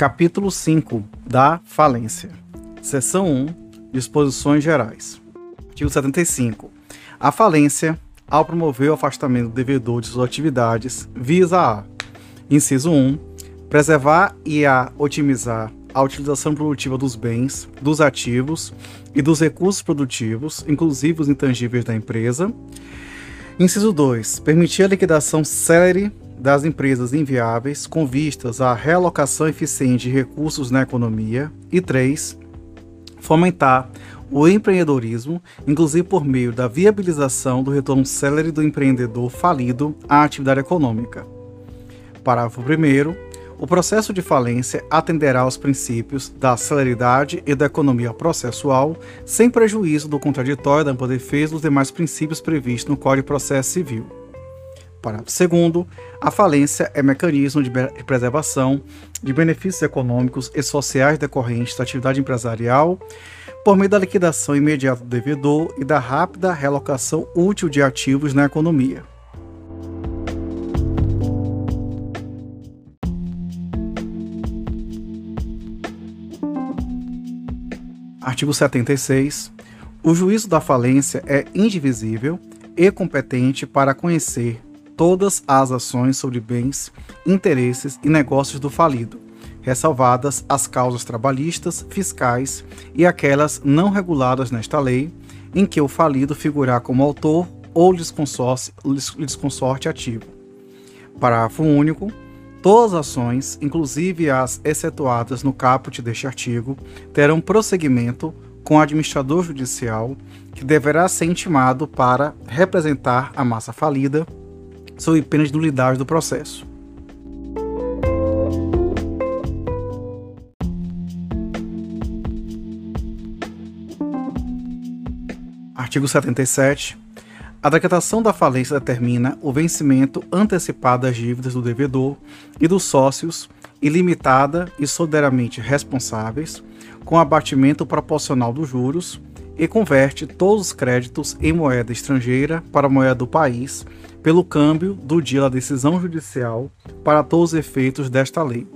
Capítulo 5 da falência. Seção 1 Disposições gerais. Artigo 75. A falência, ao promover o afastamento do devedor de suas atividades, visa a: inciso 1, preservar e a otimizar a utilização produtiva dos bens, dos ativos e dos recursos produtivos, inclusive os intangíveis da empresa. Inciso 2. Permitir a liquidação célere das empresas inviáveis com vistas à realocação eficiente de recursos na economia. E 3. Fomentar o empreendedorismo, inclusive por meio da viabilização do retorno célere do empreendedor falido à atividade econômica. Parágrafo 1. O processo de falência atenderá aos princípios da celeridade e da economia processual, sem prejuízo do contraditório, da ampla defesa dos demais princípios previstos no Código de Processo Civil. Parágrafo 2. A falência é mecanismo de preservação de benefícios econômicos e sociais decorrentes da atividade empresarial por meio da liquidação imediata do devedor e da rápida realocação útil de ativos na economia. Artigo 76. O juízo da falência é indivisível e competente para conhecer todas as ações sobre bens, interesses e negócios do falido, ressalvadas as causas trabalhistas, fiscais e aquelas não reguladas nesta lei, em que o falido figurar como autor ou litisconsorte ativo. Parágrafo único. Todas as ações, inclusive as excetuadas no caput deste artigo, terão prosseguimento com o administrador judicial, que deverá ser intimado para representar a massa falida pena de nulidade do processo. Artigo 77. A decretação da falência determina o vencimento antecipado das dívidas do devedor e dos sócios, ilimitada e solidariamente responsáveis, com abatimento proporcional dos juros, e converte todos os créditos em moeda estrangeira para a moeda do país, pelo câmbio do dia da decisão judicial, para todos os efeitos desta lei.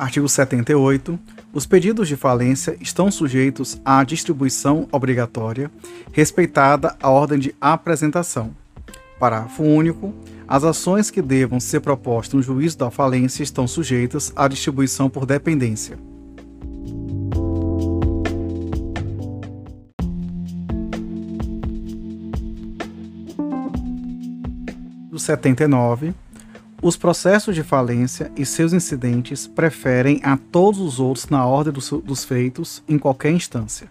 Artigo 78. Os pedidos de falência estão sujeitos à distribuição obrigatória, respeitada a ordem de apresentação. Parágrafo único. As ações que devam ser propostas no juízo da falência estão sujeitas à distribuição por dependência. Do 79 os processos de falência e seus incidentes preferem a todos os outros na ordem dos, dos feitos em qualquer instância.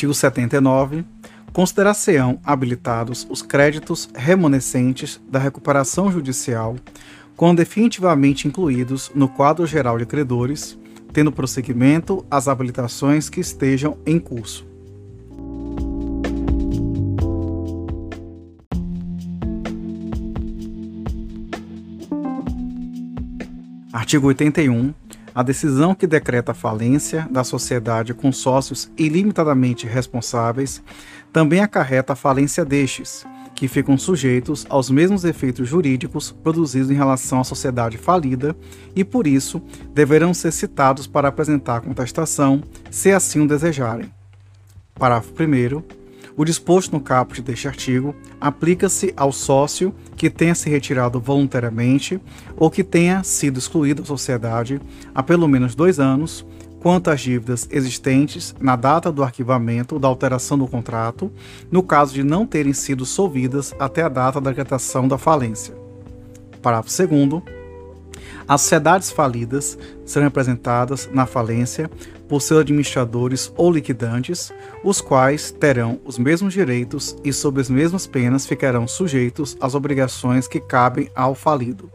Artigo 79. Considerar-se-ão habilitados os créditos remanescentes da recuperação judicial, quando definitivamente incluídos no quadro geral de credores, tendo prosseguimento as habilitações que estejam em curso. Artigo 81. A decisão que decreta a falência da sociedade com sócios ilimitadamente responsáveis também acarreta a falência destes, que ficam sujeitos aos mesmos efeitos jurídicos produzidos em relação à sociedade falida e, por isso, deverão ser citados para apresentar contestação, se assim o desejarem. Parágrafo 1. O disposto no caput deste artigo aplica-se ao sócio que tenha se retirado voluntariamente ou que tenha sido excluído da sociedade há pelo menos dois anos quanto às dívidas existentes na data do arquivamento da alteração do contrato, no caso de não terem sido solvidas até a data da decretação da falência. Parágrafo 2. As sociedades falidas serão representadas na falência por seus administradores ou liquidantes, os quais terão os mesmos direitos e, sob as mesmas penas, ficarão sujeitos às obrigações que cabem ao falido.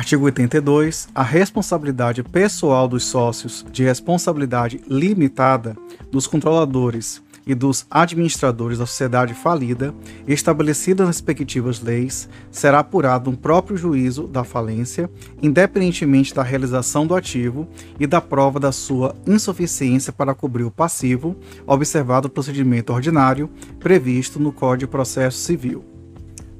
Artigo 82. A responsabilidade pessoal dos sócios de responsabilidade limitada dos controladores e dos administradores da sociedade falida, estabelecida nas respectivas leis, será apurado um próprio juízo da falência, independentemente da realização do ativo e da prova da sua insuficiência para cobrir o passivo, observado o procedimento ordinário previsto no Código de Processo Civil.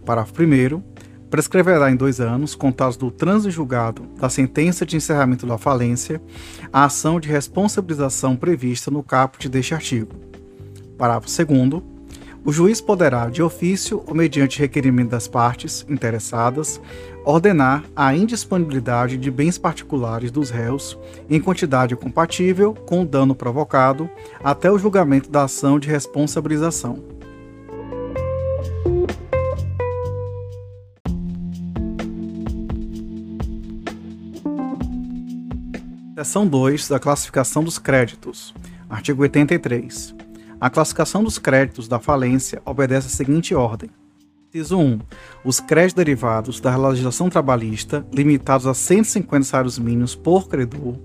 Parágrafo 1 prescreverá em dois anos, contados do trânsito julgado da sentença de encerramento da falência, a ação de responsabilização prevista no caput deste artigo. Parágrafo 2 o juiz poderá, de ofício ou mediante requerimento das partes interessadas, ordenar a indisponibilidade de bens particulares dos réus em quantidade compatível com o dano provocado até o julgamento da ação de responsabilização. Seção 2 da classificação dos créditos. Artigo 83. A classificação dos créditos da falência obedece à seguinte ordem: Inciso 1. Os créditos derivados da legislação trabalhista, limitados a 150 salários mínimos por credor,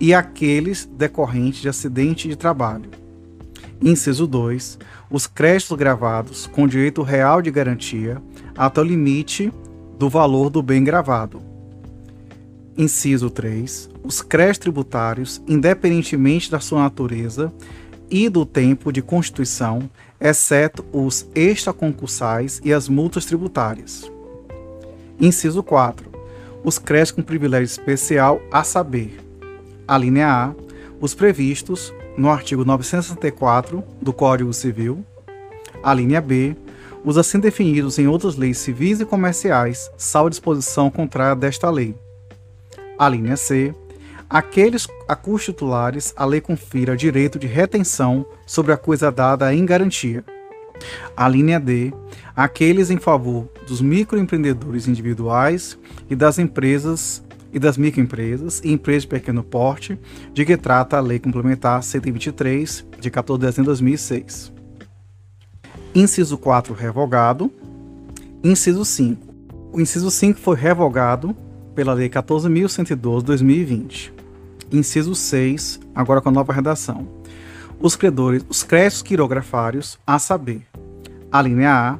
e aqueles decorrentes de acidente de trabalho. Inciso 2. Os créditos gravados com direito real de garantia até o limite do valor do bem gravado Inciso 3. Os créditos tributários, independentemente da sua natureza e do tempo de constituição, exceto os extraconcursais e as multas tributárias. Inciso 4. Os créditos com privilégio especial a saber. A linha A. Os previstos no artigo 964 do Código Civil. A linha B. Os assim definidos em outras leis civis e comerciais, salvo disposição contrária desta lei. A linha C. Aqueles a cujos titulares a lei confira direito de retenção sobre a coisa dada em garantia. A linha D. Aqueles em favor dos microempreendedores individuais e das empresas e das microempresas e empresas de pequeno porte, de que trata a Lei Complementar 123, de 14 de dezembro de 2006. Inciso 4 revogado. Inciso 5. O inciso 5 foi revogado pela Lei 14.112/2020. Inciso 6, agora com a nova redação. Os credores, os créditos quirografários, a saber, a linha A,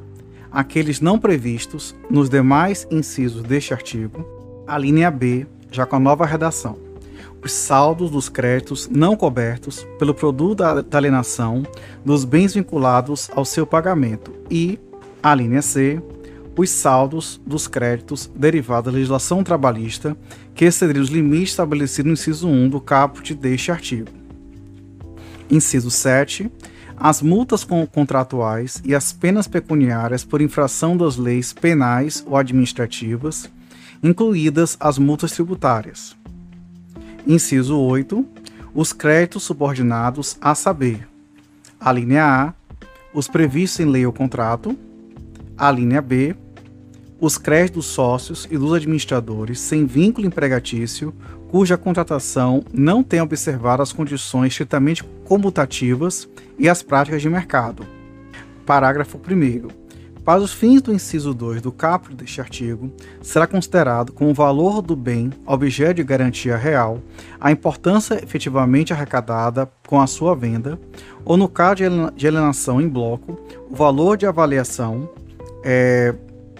aqueles não previstos nos demais incisos deste artigo, a linha B, já com a nova redação. Os saldos dos créditos não cobertos pelo produto da, alienação dos bens vinculados ao seu pagamento e, a linha C, os saldos dos créditos derivados da legislação trabalhista que excederem os limites estabelecidos no inciso 1 do caput deste artigo. Inciso 7. As multas contratuais e as penas pecuniárias por infração das leis penais ou administrativas, incluídas as multas tributárias. Inciso 8. Os créditos subordinados a saber: a linha A, os previstos em lei ou contrato, a linha B, os créditos sócios e dos administradores sem vínculo empregatício, cuja contratação não tenha observado as condições estritamente comutativas e as práticas de mercado. Parágrafo 1. Para os fins do inciso 2 do caput deste artigo, será considerado como valor do bem objeto de garantia real a importância efetivamente arrecadada com a sua venda, ou no caso de alienação em bloco, o valor de avaliação é,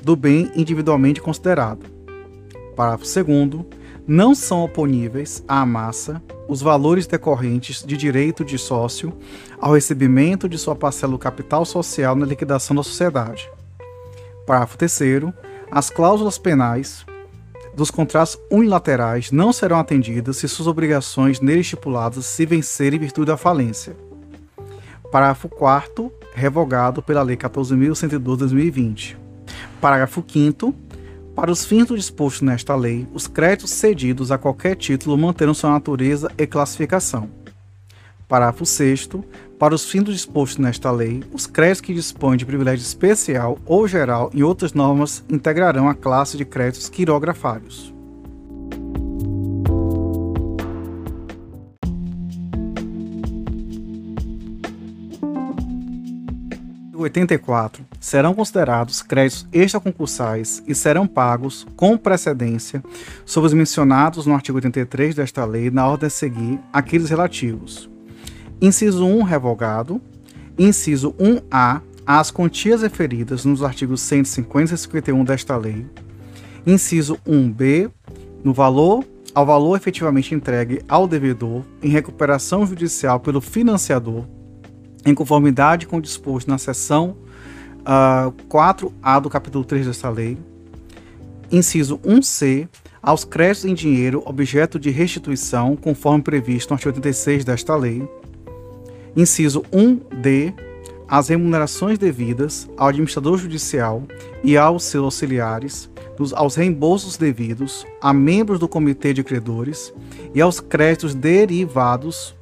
do bem individualmente considerado. Parágrafo 2. Não são oponíveis à massa os valores decorrentes de direito de sócio ao recebimento de sua parcela do capital social na liquidação da sociedade. Parágrafo 3. As cláusulas penais dos contratos unilaterais não serão atendidas se suas obrigações nele estipuladas se vencerem em virtude da falência. Parágrafo 4 revogado pela Lei 14.112/2020. Parágrafo 5 para os fins do disposto nesta lei, os créditos cedidos a qualquer título manterão sua natureza e classificação. Parágrafo 6 para os fins do disposto nesta lei, os créditos que dispõem de privilégio especial ou geral em outras normas integrarão a classe de créditos quirografários. 84 serão considerados créditos extraconcursais e serão pagos com precedência sobre os mencionados no artigo 83 desta lei na ordem a seguir aqueles relativos. Inciso 1 revogado, Inciso 1A, as quantias referidas nos artigos 150 e 51 desta lei. Inciso 1B, no valor ao valor efetivamente entregue ao devedor em recuperação judicial pelo financiador, em conformidade com o disposto na seção uh, ah, 4A do capítulo 3 desta lei. Inciso 1C, aos créditos em dinheiro objeto de restituição, conforme previsto no artigo 86 desta lei. Inciso 1D, as remunerações devidas ao administrador judicial e aos seus auxiliares, dos, aos reembolsos devidos a membros do comitê de credores e aos créditos derivados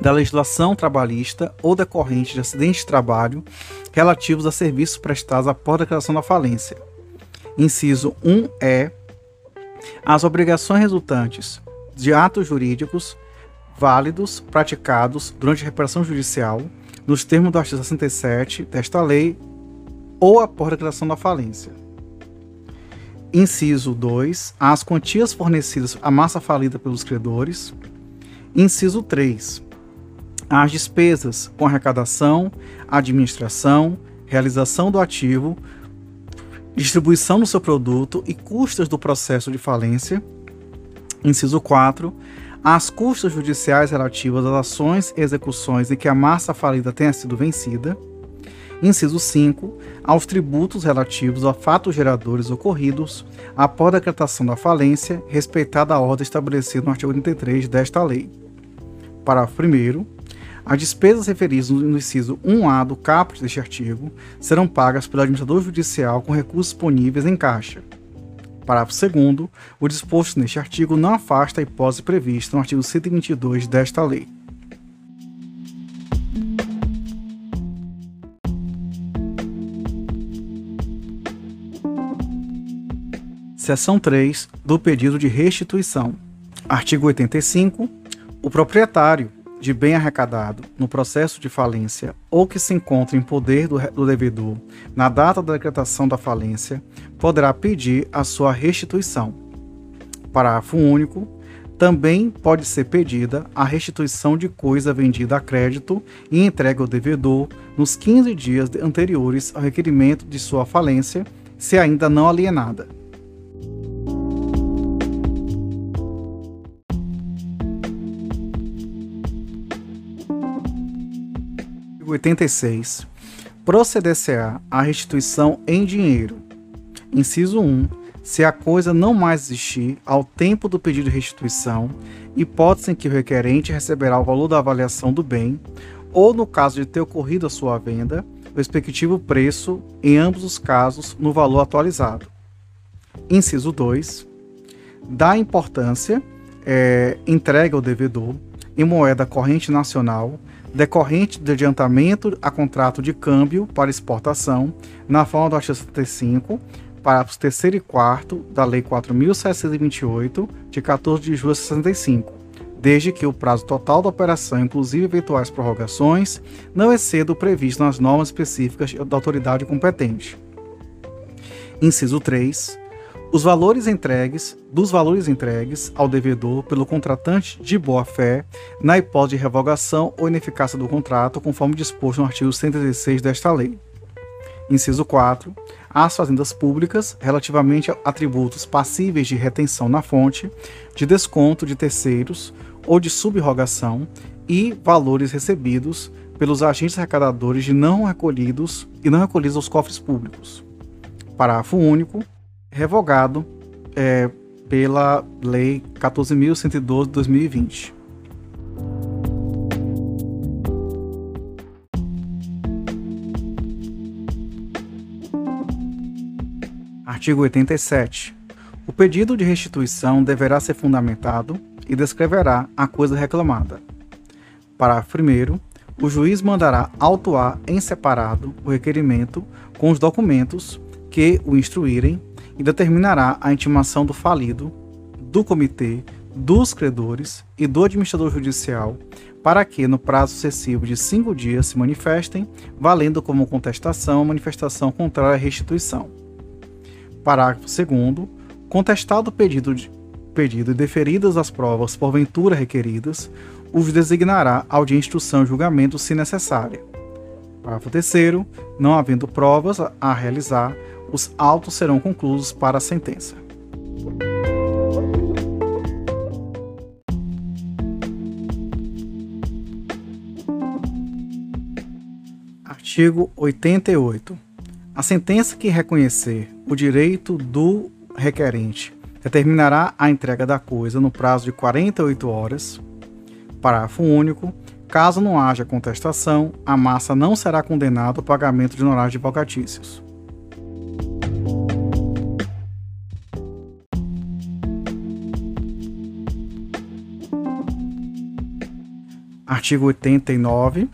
da legislação trabalhista ou decorrente de acidente de trabalho relativos a serviços prestados após a declaração da falência. Inciso 1E, as obrigações resultantes de atos jurídicos válidos praticados durante a reparação judicial, nos termos do artigo 67 desta lei ou após a declaração da falência. Inciso 2. As quantias fornecidas à massa falida pelos credores. Inciso 3. As despesas com arrecadação, administração, realização do ativo, distribuição do seu produto e custas do processo de falência. Inciso 4. As custas judiciais relativas às ações e execuções em que a massa falida tenha sido vencida. Inciso 5. Aos tributos relativos a fatos geradores ocorridos após a decretação da falência, respeitada a ordem estabelecida no artigo 83 desta lei. Parágrafo 1. As despesas referidas no inciso 1A do caput deste artigo serão pagas pelo administrador judicial com recursos disponíveis em caixa. Parágrafo 2 o disposto neste artigo não afasta a hipótese prevista no artigo 122 desta lei. Seção 3 do pedido de restituição. Artigo 85. O proprietário de bem arrecadado no processo de falência ou que se encontre em poder do, do devedor na data da decretação da falência poderá pedir a sua restituição. Parágrafo único. Também pode ser pedida a restituição de coisa vendida a crédito e entregue ao devedor nos 15 dias anteriores ao requerimento de sua falência, se ainda não alienada. 86. Proceder-se-á a restituição em dinheiro. Inciso 1. Se a coisa não mais existir ao tempo do pedido de restituição, hipótese em que o requerente receberá o valor da avaliação do bem, ou no caso de ter ocorrido a sua venda, o respectivo preço, em ambos os casos, no valor atualizado. Inciso 2. Dá importância é, ao devedor, em moeda corrente nacional, decorrente de adiantamento a contrato de câmbio para exportação, na forma do artigo 75, parágrafos 3 e 4 da Lei 4.728, de 14 de julho de 65, desde que o prazo total da operação, inclusive eventuais prorrogações, não exceda o previsto nas normas específicas da autoridade competente. Inciso 3 os valores entregues, dos valores entregues ao devedor pelo contratante de boa-fé, na hipótese de revogação ou ineficácia do contrato, conforme disposto no artigo 116 desta lei. Inciso 4. As fazendas públicas, relativamente a tributos passíveis de retenção na fonte, de desconto de terceiros ou de subrogação e valores recebidos pelos agentes arrecadadores de não recolhidos e não recolhidos aos cofres públicos. Parágrafo único revogado é, pela Lei 14.112 de 2020. Artigo 87. O pedido de restituição deverá ser fundamentado e descreverá a coisa reclamada. Parágrafo 1. O juiz mandará autuar em separado o requerimento com os documentos que o instruírem e determinará a intimação do falido, do comitê, dos credores e do administrador judicial para que, no prazo sucessivo de cinco dias, se manifestem, valendo como contestação a manifestação contrária à restituição. Parágrafo 2. Contestado o pedido, de, pedido e deferidas as provas porventura requeridas, os designará ao de instrução e julgamento se necessária. Parágrafo 3 não havendo provas a realizar, os autos serão concluídos para a sentença. Artigo 88. A sentença que reconhecer o direito do requerente determinará a entrega da coisa no prazo de 48 horas. Parágrafo único. Caso não haja contestação, a massa não será condenada ao pagamento de honorários advocatícios. Artigo 89.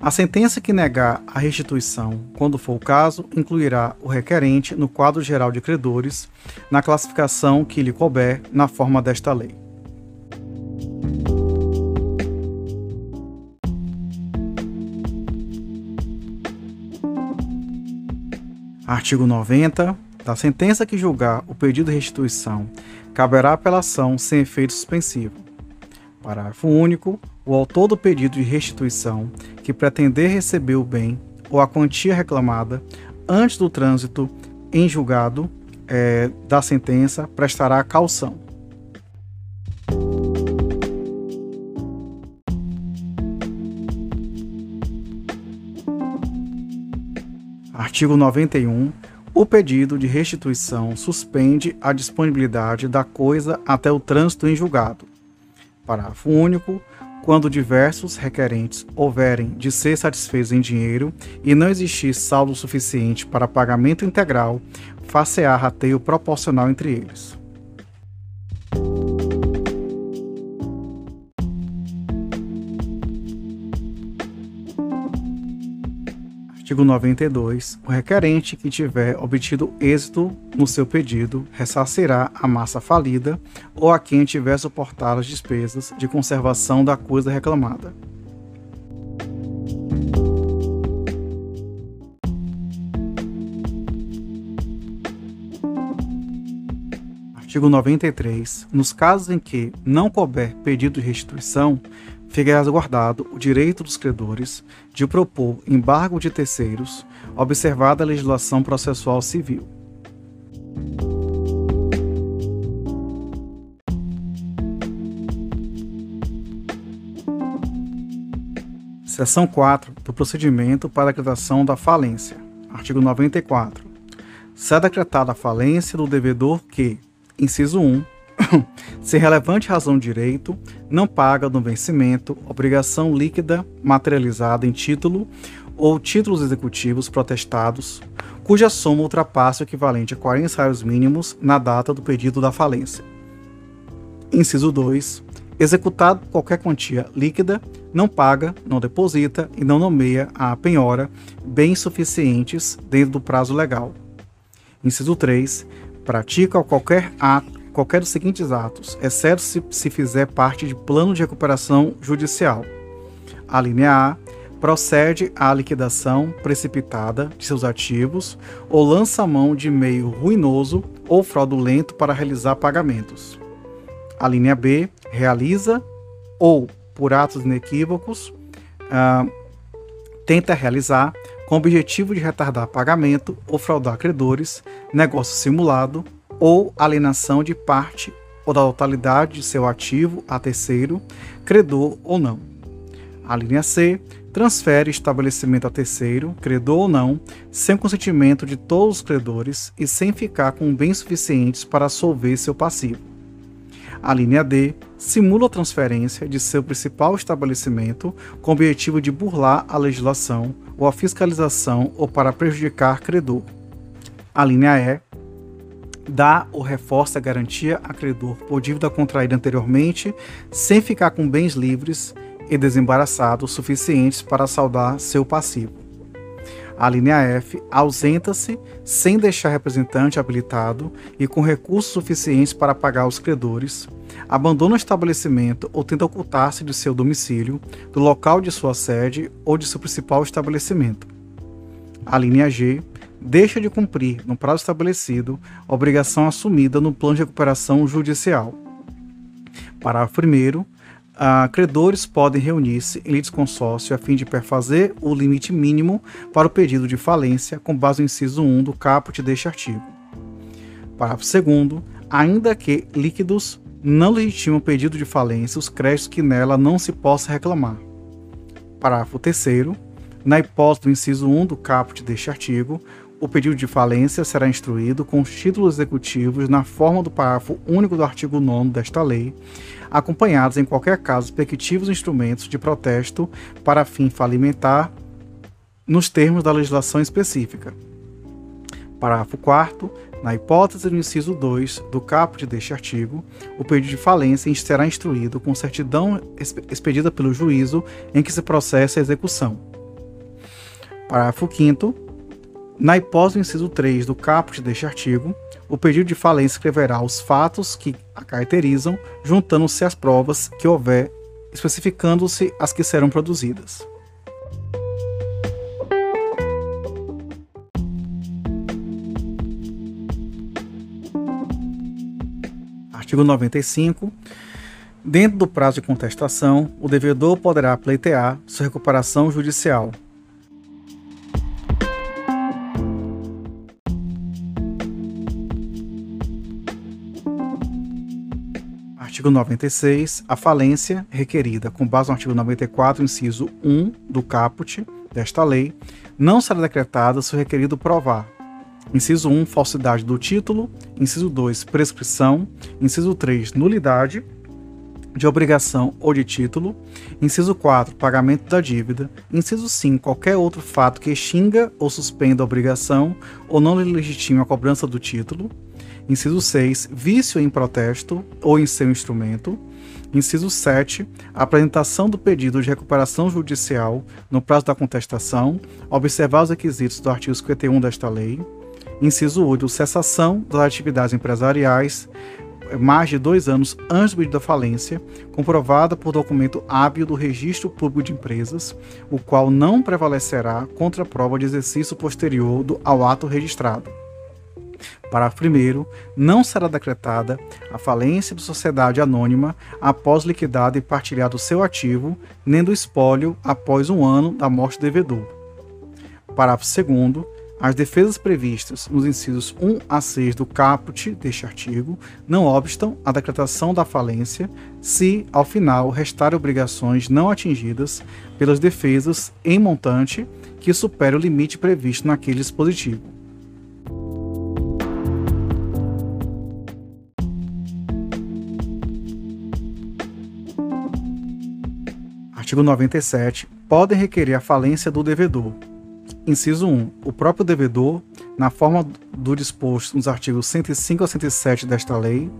A sentença que negar a restituição, quando for o caso, incluirá o requerente no quadro geral de credores, na classificação que lhe couber na forma desta lei. Artigo 90. Da sentença que julgar o pedido de restituição, caberá apelação sem efeito suspensivo. Parágrafo único o autor do pedido de restituição que pretender receber o bem ou a quantia reclamada antes do trânsito em julgado é, da sentença prestará caução. Artigo 91. O pedido de restituição suspende a disponibilidade da coisa até o trânsito em julgado. Parágrafo único quando diversos requerentes houverem de ser satisfeitos em dinheiro e não existir saldo suficiente para pagamento integral, facear rateio proporcional entre eles. Artigo 92. O requerente que tiver obtido êxito no seu pedido ressarcirá a massa falida ou a quem tiver suportado as despesas de conservação da coisa reclamada. Artigo 93. Nos casos em que não couber pedido de restituição, fica resguardado o direito dos credores de propor embargo de terceiros, observada a legislação processual civil. Seção 4 do procedimento para a decretação da falência. Artigo 94. Se decretada a falência do devedor que, inciso 1, se relevante razão direito, não paga no vencimento obrigação líquida materializada em título ou títulos executivos protestados, cuja soma ultrapasse o equivalente a 40 salários mínimos na data do pedido da falência. Inciso 2. Executado qualquer quantia líquida, não paga, não deposita e não nomeia a penhora bens suficientes dentro do prazo legal. Inciso 3. Pratica qualquer ato qualquer dos seguintes atos, exceto se, se fizer parte de plano de recuperação judicial. A linha A procede à liquidação precipitada de seus ativos ou lança mão de meio ruinoso ou fraudulento para realizar pagamentos. A linha B realiza ou, por atos inequívocos, uh, tenta realizar com o objetivo de retardar pagamento ou fraudar credores, negócio simulado ou alienação de parte ou da totalidade de seu ativo a terceiro, credor ou não. A linha C transfere estabelecimento a terceiro, credor ou não, sem consentimento de todos os credores e sem ficar com bens suficientes para solver seu passivo. A linha D simula a transferência de seu principal estabelecimento com o objetivo de burlar a legislação ou a fiscalização ou para prejudicar credor. A linha E dá ou reforça a garantia a credor por dívida contraída anteriormente, sem ficar com bens livres e desembaraçados suficientes para saldar seu passivo. A linha F ausenta-se sem deixar representante habilitado e com recursos suficientes para pagar os credores, abandona o estabelecimento ou tenta ocultar-se de seu domicílio, do local de sua sede ou de seu principal estabelecimento. A linha G deixa de cumprir, no prazo estabelecido, a obrigação assumida no plano de recuperação judicial. Parágrafo 1. uh, credores podem reunir-se em litisconsórcio a fim de perfazer o limite mínimo para o pedido de falência com base no inciso 1 do caput deste artigo. Parágrafo 2 ainda que líquidos não legitimam o pedido de falência os créditos que nela não se possa reclamar. Parágrafo 3 na hipótese do inciso 1 do caput deste artigo, o pedido de falência será instruído com os títulos executivos na forma do parágrafo único do artigo 9 desta lei, acompanhados, em qualquer caso, respectivos instrumentos de protesto para fim falimentar nos termos da legislação específica. Parágrafo 4 na hipótese do inciso 2 do caput deste artigo, o pedido de falência será instruído com certidão expedida pelo juízo em que se processa a execução. Parágrafo 5 na hipótese do inciso 3 do caput deste artigo, o pedido de falência escreverá os fatos que a caracterizam, juntando-se as provas que houver, especificando-se as que serão produzidas. Artigo 95. Dentro do prazo de contestação, o devedor poderá pleitear sua recuperação judicial, Artigo 96. A falência requerida com base no artigo 94, inciso 1 do caput desta lei, não será decretada se o requerido provar. Inciso 1, falsidade do título. Inciso 2, prescrição. Inciso 3, nulidade de obrigação ou de título. Inciso 4, pagamento da dívida. Inciso 5, qualquer outro fato que extinga ou suspenda a obrigação ou não legitime a cobrança do título. Inciso 6, vício em protesto ou em seu instrumento. Inciso 7, apresentação do pedido de recuperação judicial no prazo da contestação, observar os requisitos do artigo 51 desta lei. Inciso 8, cessação das atividades empresariais mais de dois anos antes do pedido da falência, comprovada por documento hábil do Registro Público de Empresas, o qual não prevalecerá contra a prova de exercício posterior do, ao ato registrado. Parágrafo 1. Não será decretada a falência da sociedade anônima após liquidado e partilhado o seu ativo, nem do espólio após um ano da morte do devedor. Parágrafo 2. As defesas previstas nos incisos 1 a 6 do caput deste artigo não obstam a decretação da falência se, ao final, restarem obrigações não atingidas pelas defesas em montante que supere o limite previsto naquele dispositivo. Artigo 97. Podem requerer a falência do devedor. Inciso 1. O próprio devedor, na forma do disposto nos artigos 105 a 107 desta lei.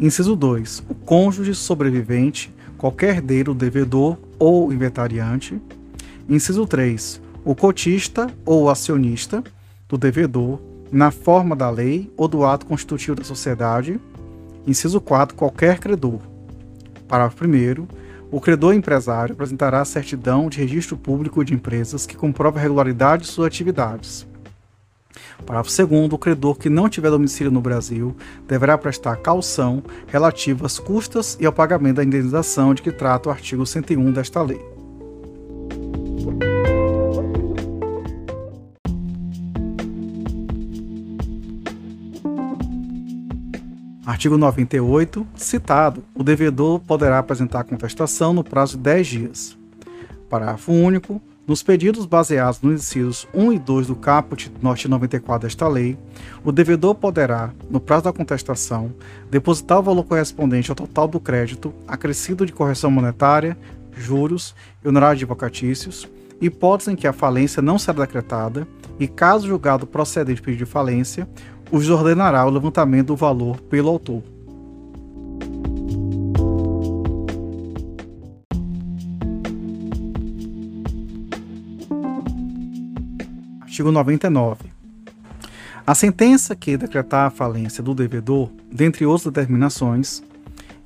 Inciso 2. O cônjuge sobrevivente, qualquer herdeiro devedor ou inventariante. Inciso 3. O cotista ou acionista do devedor, na forma da lei ou do ato constitutivo da sociedade. Inciso 4. Qualquer credor. Parágrafo 1 o credor empresário apresentará a certidão de registro público de empresas que comprova a regularidade de suas atividades. Parágrafo 2. O credor que não tiver domicílio no Brasil deverá prestar caução relativa às custas e ao pagamento da indenização de que trata o artigo 101 desta lei. Artigo 98. Citado, o devedor poderá apresentar contestação no prazo de 10 dias. Parágrafo único. Nos pedidos baseados nos incisos 1 e 2 do caput norte 94 desta lei, o devedor poderá, no prazo da contestação, depositar o valor correspondente ao total do crédito, acrescido de correção monetária, juros e honorários advocatícios, hipótese em que a falência não será decretada, e caso julgado procedente pedido de falência, os ordenará o levantamento do valor pelo autor. Artigo 99. A sentença que decretar a falência do devedor, dentre outras determinações,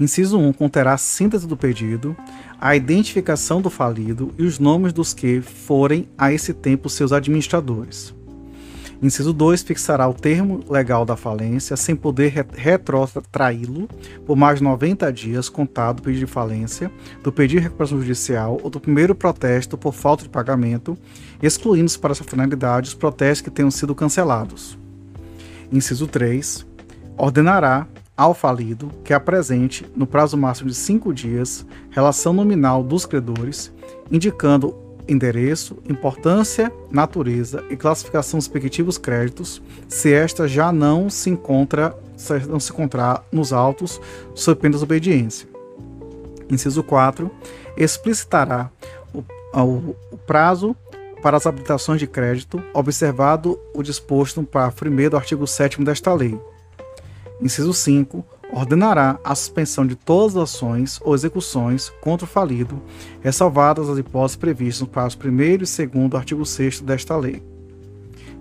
inciso 1 conterá a síntese do pedido, a identificação do falido e os nomes dos que forem a esse tempo seus administradores. Inciso 2 fixará o termo legal da falência sem poder retrotraí-lo por mais de 90 dias contado do pedido de falência, do pedido de recuperação judicial ou do primeiro protesto por falta de pagamento, excluindo-se para essa finalidade os protestos que tenham sido cancelados. Inciso 3 ordenará ao falido que apresente, no prazo máximo de cinco dias, relação nominal dos credores, indicando endereço, importância, natureza e classificação dos respectivos créditos, se esta já não se encontra não se encontrar nos autos sob pena de desobediência. Inciso 4. Explicitará o, o, o prazo para as habilitações de crédito, observado o disposto no parágrafo 1 do artigo 7 desta lei. Inciso 5 ordenará a suspensão de todas as ações ou execuções contra o falido, ressalvadas as hipóteses previstas no parágrafo 1 e 2 do artigo 6 desta lei.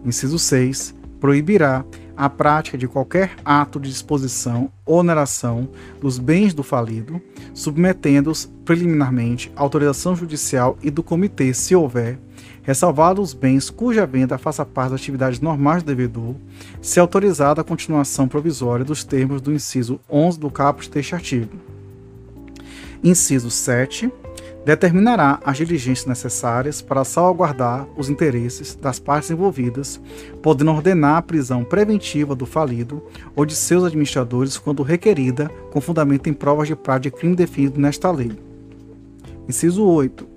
Inciso 6. Proibirá a prática de qualquer ato de disposição ou oneração dos bens do falido, submetendo-os preliminarmente à autorização judicial e do comitê, se houver, ressalvados os bens cuja venda faça parte das atividades normais do devedor, se autorizada a continuação provisória dos termos do inciso 11 do caput deste artigo. Inciso 7. Determinará as diligências necessárias para salvaguardar os interesses das partes envolvidas, podendo ordenar a prisão preventiva do falido ou de seus administradores quando requerida, com fundamento em provas de prática de crime definido nesta lei. Inciso 8.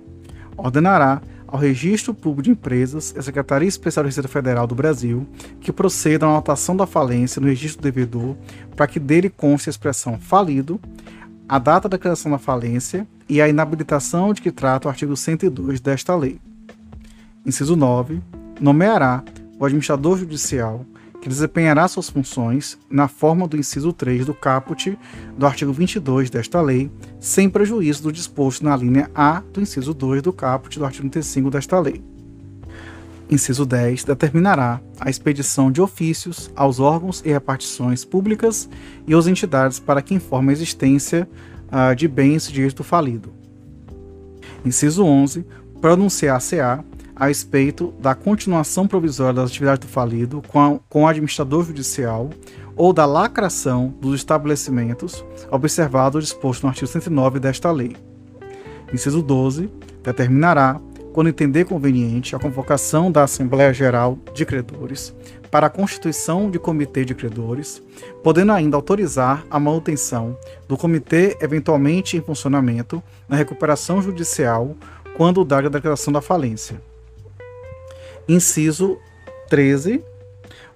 Ordenará ao Registro Público de Empresas e à Secretaria Especial da Receita Federal do Brasil que procedam à anotação da falência no registro do devedor para que dele conste a expressão falido, a data da criação da falência e a inabilitação de que trata o artigo 102 desta lei. Inciso 9. Nomeará o administrador judicial que desempenhará suas funções na forma do inciso 3 do caput do artigo 22 desta lei, sem prejuízo do disposto na linha A do inciso 2 do caput do artigo 35 desta lei. Inciso 10 determinará a expedição de ofícios aos órgãos e repartições públicas e às entidades para que informe a existência uh, de bens de êxito falido. Inciso 11 pronunciar-se-á a respeito da continuação provisória das atividades do falido com, a, com o administrador judicial ou da lacração dos estabelecimentos, observado o disposto no artigo 109 desta lei. Inciso 12. Determinará, quando entender conveniente, a convocação da Assembleia Geral de Credores para a constituição de comitê de credores, podendo ainda autorizar a manutenção do comitê eventualmente em funcionamento na recuperação judicial quando dar a declaração da falência. Inciso 13.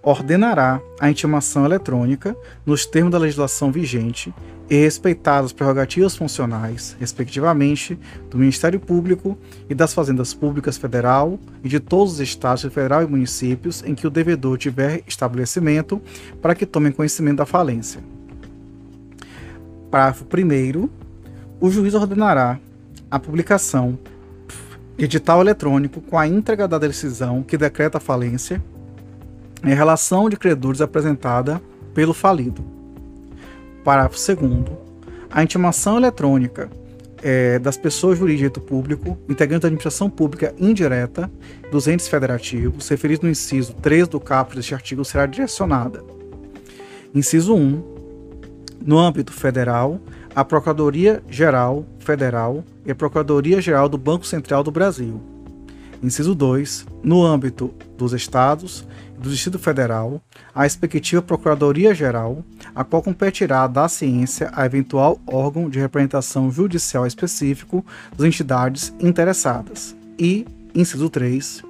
Ordenará a intimação eletrônica nos termos da legislação vigente e respeitadas as prerrogativas funcionais, respectivamente, do Ministério Público e das Fazendas Públicas Federal e de todos os estados federal e municípios em que o devedor tiver estabelecimento para que tomem conhecimento da falência. Parágrafo 1 o juiz ordenará a publicação edital eletrônico com a íntegra da decisão que decreta a falência em relação de credores apresentada pelo falido. Parágrafo 2 A intimação eletrônica é, das pessoas de direito público, integrantes da administração pública indireta dos entes federativos, referido no inciso 3 do caput deste artigo, será direcionada. Inciso 1. No âmbito federal, a Procuradoria-Geral Federal e a Procuradoria-Geral do Banco Central do Brasil. Inciso 2. No âmbito dos Estados e do Distrito Federal, a respectiva Procuradoria-Geral, a qual competirá da ciência a eventual órgão de representação judicial específico das entidades interessadas. E, inciso 3.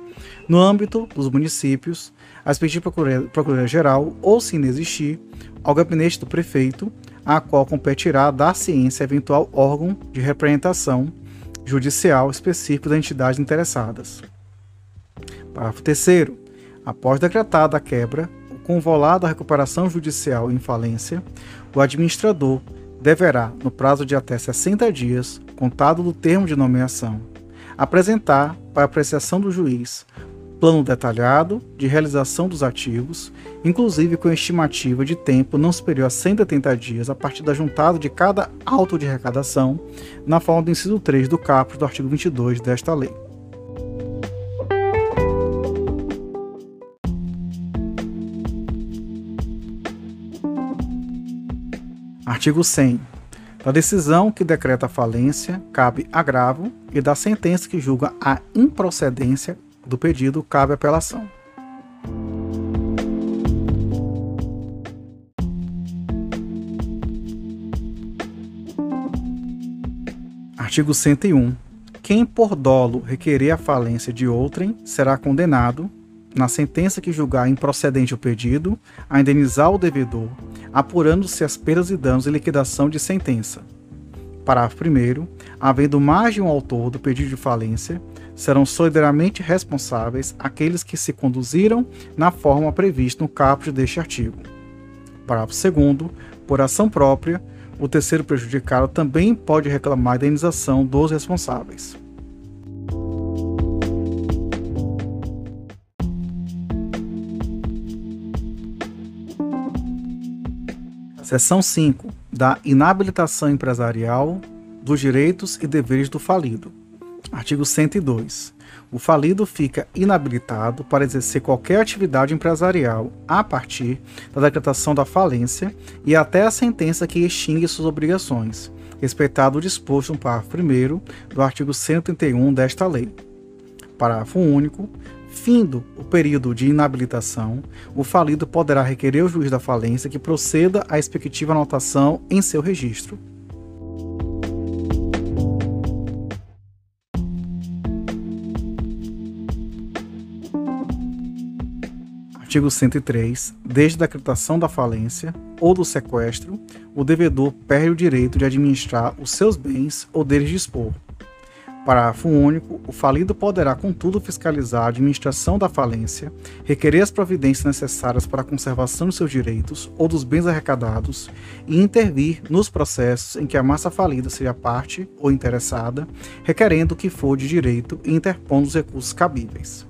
No âmbito dos municípios, a respectiva Procuradoria-Geral, ou se inexistir, ao gabinete do prefeito, a qual competirá da ciência eventual órgão de representação judicial específico das entidades interessadas. Parágrafo 3 Após decretada a quebra, convolado da recuperação judicial em falência, o administrador deverá, no prazo de até 60 dias, contado do termo de nomeação, apresentar para apreciação do juiz plano detalhado de realização dos ativos, inclusive com estimativa de tempo não superior a 180 dias a partir da juntada de cada auto de arrecadação, na forma do inciso 3 do caput do artigo 22 desta lei. Artigo 100. Da decisão que decreta a falência, cabe agravo e da sentença que julga a improcedência, do pedido, cabe apelação. Artigo 101. Quem por dolo requerer a falência de outrem será condenado, na sentença que julgar improcedente o pedido, a indenizar o devedor, apurando-se as perdas e danos e liquidação de sentença. Parágrafo 1. Havendo mais de um autor do pedido de falência, serão solidariamente responsáveis aqueles que se conduziram na forma prevista no caput deste artigo. Parágrafo 2. Por ação própria, o terceiro prejudicado também pode reclamar a indenização dos responsáveis. Seção 5. Da inabilitação empresarial dos direitos e deveres do falido. Artigo 102 o falido fica inabilitado para exercer qualquer atividade empresarial a partir da decretação da falência e até a sentença que extingue suas obrigações, respeitado o disposto no parágrafo 1 do artigo 131 desta lei. Parágrafo único. Findo o período de inabilitação, o falido poderá requerer ao juiz da falência que proceda à respectiva anotação em seu registro. Artigo 103. Desde a decretação da falência ou do sequestro, o devedor perde o direito de administrar os seus bens ou deles dispor. Parágrafo único. O falido poderá, contudo, fiscalizar a administração da falência, requerer as providências necessárias para a conservação de seus direitos ou dos bens arrecadados e intervir nos processos em que a massa falida seja parte ou interessada, requerendo o que for de direito e interpondo os recursos cabíveis.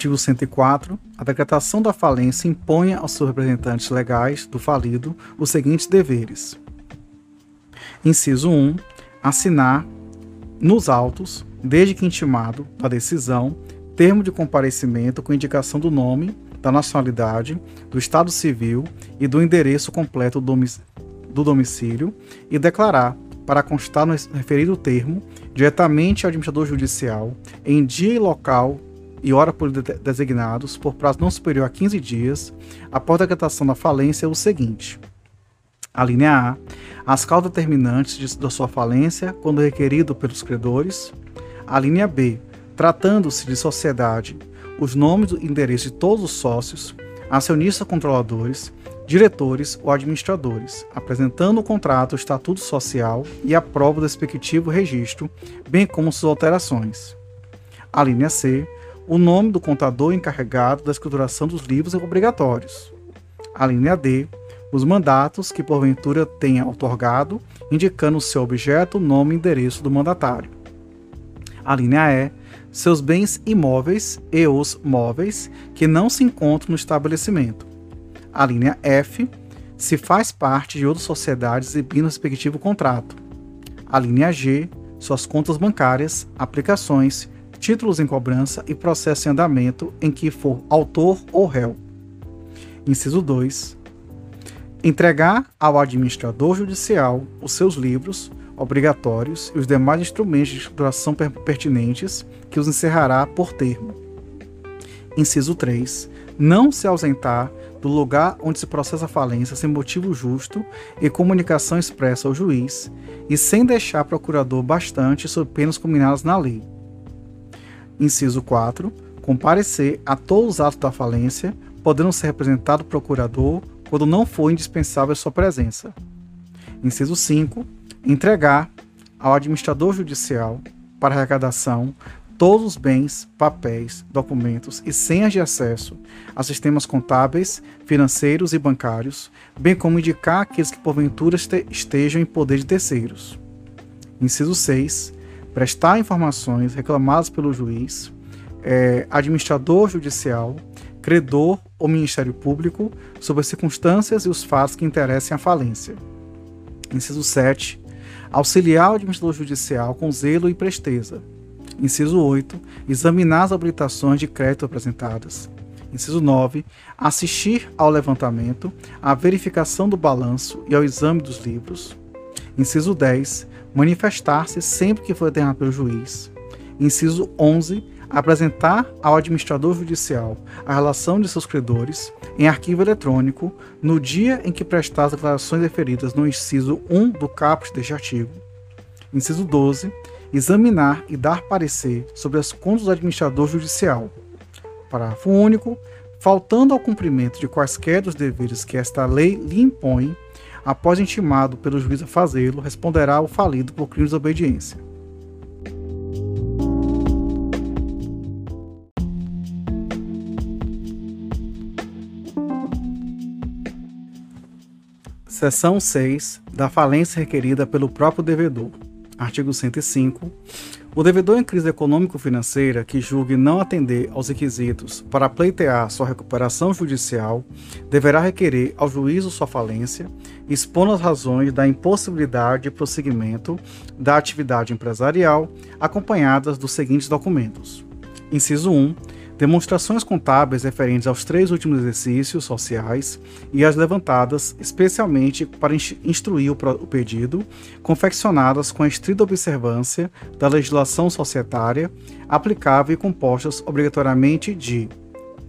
Artigo 104. A decretação da falência impõe aos seus representantes legais do falido os seguintes deveres: Inciso 1. Assinar nos autos, desde que intimado da decisão, termo de comparecimento com indicação do nome, da nacionalidade, do estado civil e do endereço completo do domicílio e declarar, para constar no referido termo, diretamente ao administrador judicial, em dia e local e hora por designados por prazo não superior a 15 dias após a decretação da falência é o seguinte: a linha A, as causas determinantes de, da sua falência quando requerido pelos credores. A linha B, tratando-se de sociedade, os nomes e endereços de todos os sócios, acionistas controladores, diretores ou administradores, apresentando o contrato, o estatuto social e a prova do respectivo registro, bem como suas alterações. A linha C, o nome do contador encarregado da escrituração dos livros obrigatórios. A linha D, os mandatos que porventura tenha otorgado, indicando o seu objeto, nome e endereço do mandatário. A linha E, seus bens imóveis e os móveis que não se encontram no estabelecimento. A linha F, se faz parte de outra sociedade exibindo o respectivo contrato. A linha G, suas contas bancárias, aplicações, títulos em cobrança e processo em andamento em que for autor ou réu. Inciso 2. Entregar ao administrador judicial os seus livros obrigatórios e os demais instrumentos de escrituração pertinentes que os encerrará por termo. Inciso 3. Não se ausentar do lugar onde se processa a falência sem motivo justo e comunicação expressa ao juiz e sem deixar procurador bastante sob penas combinadas na lei. Inciso 4. Comparecer a todos os atos da falência, podendo ser representado o procurador quando não for indispensável sua presença. Inciso 5. Entregar ao administrador judicial, para arrecadação, todos os bens, papéis, documentos e senhas de acesso a sistemas contábeis, financeiros e bancários, bem como indicar aqueles que porventura estejam em poder de terceiros. Inciso 6 prestar informações reclamadas pelo juiz, é, administrador judicial, credor ou Ministério Público sobre as circunstâncias e os fatos que interessem a falência. Inciso 7. Auxiliar o administrador judicial com zelo e presteza. Inciso 8. Examinar as habilitações de crédito apresentadas. Inciso 9. Assistir ao levantamento, à verificação do balanço e ao exame dos livros. Inciso 10. Manifestar-se sempre que for determinado pelo juiz. Inciso 11. Apresentar ao administrador judicial a relação de seus credores em arquivo eletrônico no dia em que prestar as declarações referidas no inciso 1 do caput deste artigo. Inciso 12. Examinar e dar parecer sobre as contas do administrador judicial. Parágrafo único. Faltando ao cumprimento de quaisquer dos deveres que esta lei lhe impõe, após intimado pelo juiz a fazê-lo, responderá o falido por crime de desobediência. Seção 6 da falência requerida pelo próprio devedor. Artigo 105. O devedor em crise econômico-financeira que julgue não atender aos requisitos para pleitear sua recuperação judicial deverá requerer ao juízo sua falência, expondo as razões da impossibilidade de prosseguimento da atividade empresarial, acompanhadas dos seguintes documentos: Inciso 1 demonstrações contábeis referentes aos três últimos exercícios sociais e as levantadas especialmente para instruir o pedido, confeccionadas com a estrita observância da legislação societária aplicável e compostas obrigatoriamente de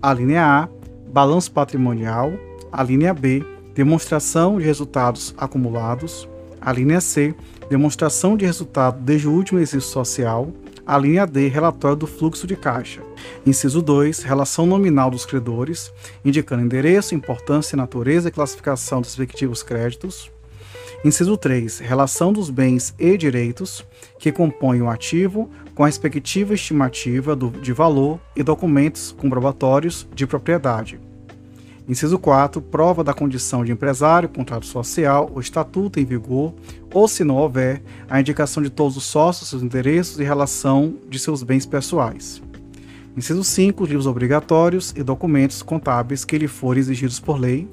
a linha A, balanço patrimonial, a linha B, demonstração de resultados acumulados, a linha C, demonstração de resultado desde o último exercício social, a linha D, relatório do fluxo de caixa. Inciso 2, relação nominal dos credores, indicando endereço, importância, natureza e classificação dos respectivos créditos. Inciso 3, relação dos bens e direitos que compõem o ativo com a respectiva estimativa do, de valor e documentos comprobatórios de propriedade. Inciso 4. Prova da condição de empresário, contrato social ou estatuto em vigor, ou se não houver, a indicação de todos os sócios, seus interesses e relação de seus bens pessoais. Inciso 5. Livros obrigatórios e documentos contábeis que lhe forem exigidos por lei.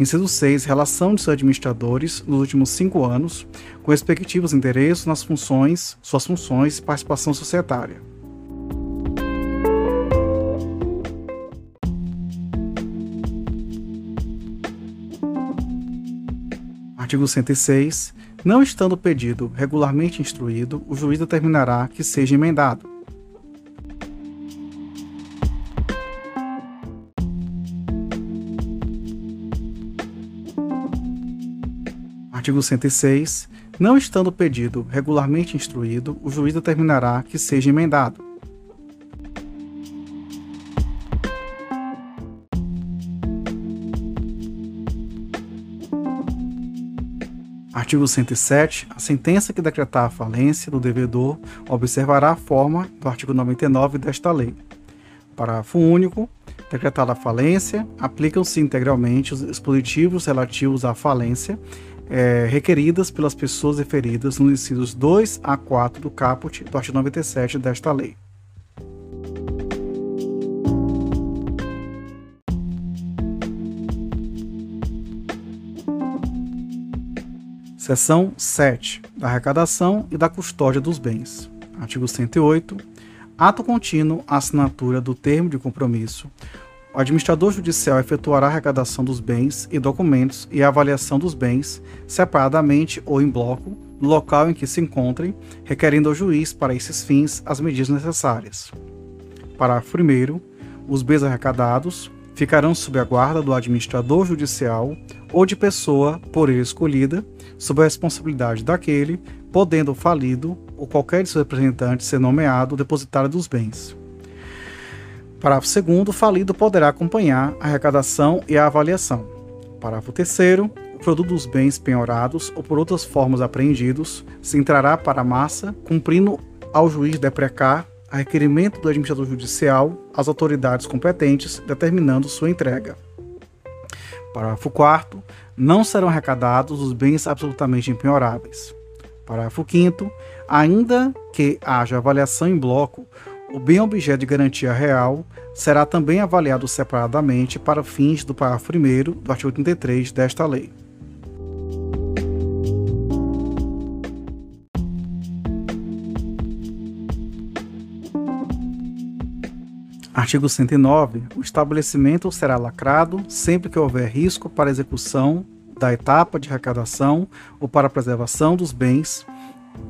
Inciso 6. Relação de seus administradores nos últimos cinco anos, com respectivos endereços nas funções, suas funções e participação societária. Artigo 106. Não estando o pedido regularmente instruído, o juiz determinará que seja emendado. Artigo 106. Não estando o pedido regularmente instruído, o juiz determinará que seja emendado. Artigo 107. A sentença que decretar a falência do devedor observará a forma do artigo 99 desta lei. Parágrafo único. Decretada a falência, aplicam-se integralmente os dispositivos relativos à falência é, requeridas pelas pessoas referidas nos incisos 2 a 4 do caput do artigo 97 desta lei. Seção 7. Da arrecadação e da custódia dos bens. Artigo 108. Ato contínuo, assinatura do termo de compromisso. O administrador judicial efetuará a arrecadação dos bens e documentos e a avaliação dos bens, separadamente ou em bloco, no local em que se encontrem, requerendo ao juiz, para esses fins, as medidas necessárias. Parágrafo 1. Os bens arrecadados ficarão sob a guarda do administrador judicial ou de pessoa por ele escolhida, sob a responsabilidade daquele, podendo o falido ou qualquer de seus representantes ser nomeado depositário dos bens. Parágrafo 2 o falido poderá acompanhar a arrecadação e a avaliação. Parágrafo 3 o produto dos bens penhorados ou por outras formas apreendidos se entrará para a massa, cumprindo ao juiz deprecar a requerimento do administrador judicial às autoridades competentes, determinando sua entrega. Parágrafo 4 não serão arrecadados os bens absolutamente impenhoráveis. Parágrafo 5 ainda que haja avaliação em bloco, o bem objeto de garantia real será também avaliado separadamente para fins do parágrafo 1 do artigo 83 desta lei. Artigo 109. O estabelecimento será lacrado sempre que houver risco para execução da etapa de arrecadação ou para preservação dos bens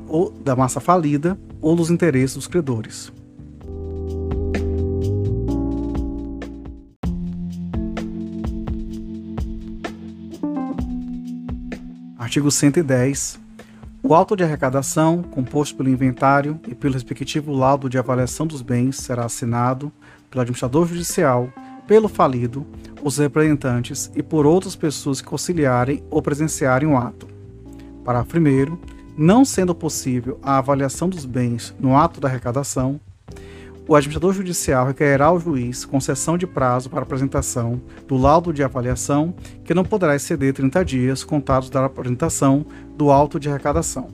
ou da massa falida ou dos interesses dos credores. Artigo 110. O auto de arrecadação, composto pelo inventário e pelo respectivo laudo de avaliação dos bens, será assinado pelo administrador judicial, pelo falido, os representantes e por outras pessoas que conciliarem ou presenciarem o ato. Parágrafo 1. Não sendo possível a avaliação dos bens no ato da arrecadação, o administrador judicial requererá ao juiz concessão de prazo para apresentação do laudo de avaliação, que não poderá exceder 30 dias contados da apresentação do auto de arrecadação.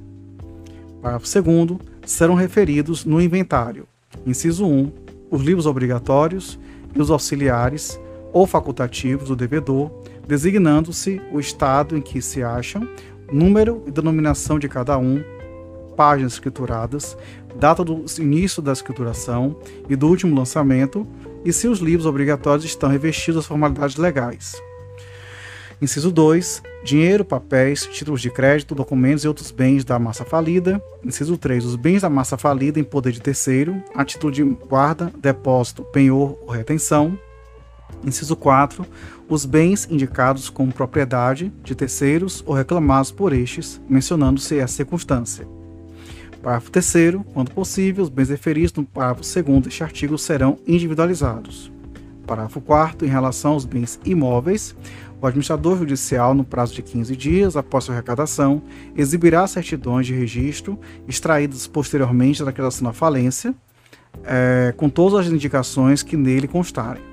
Parágrafo 2. Serão referidos no inventário, inciso 1, os livros obrigatórios e os auxiliares ou facultativos do devedor, designando-se o estado em que se acham, número e denominação de cada um, páginas escrituradas, data do início da escrituração e do último lançamento, e se os livros obrigatórios estão revestidos das formalidades legais. Inciso 2. Dinheiro, papéis, títulos de crédito, documentos e outros bens da massa falida. Inciso 3. Os bens da massa falida em poder de terceiro, a título de guarda, depósito, penhor ou retenção. Inciso 4. Os bens indicados como propriedade de terceiros ou reclamados por estes, mencionando-se essa circunstância. Parágrafo 3. Quando possível, os bens referidos no parágrafo 2 deste artigo serão individualizados. Parágrafo 4. Em relação aos bens imóveis, o administrador judicial, no prazo de 15 dias após sua arrecadação, exibirá certidões de registro extraídas posteriormente da declaração da falência, é, com todas as indicações que nele constarem.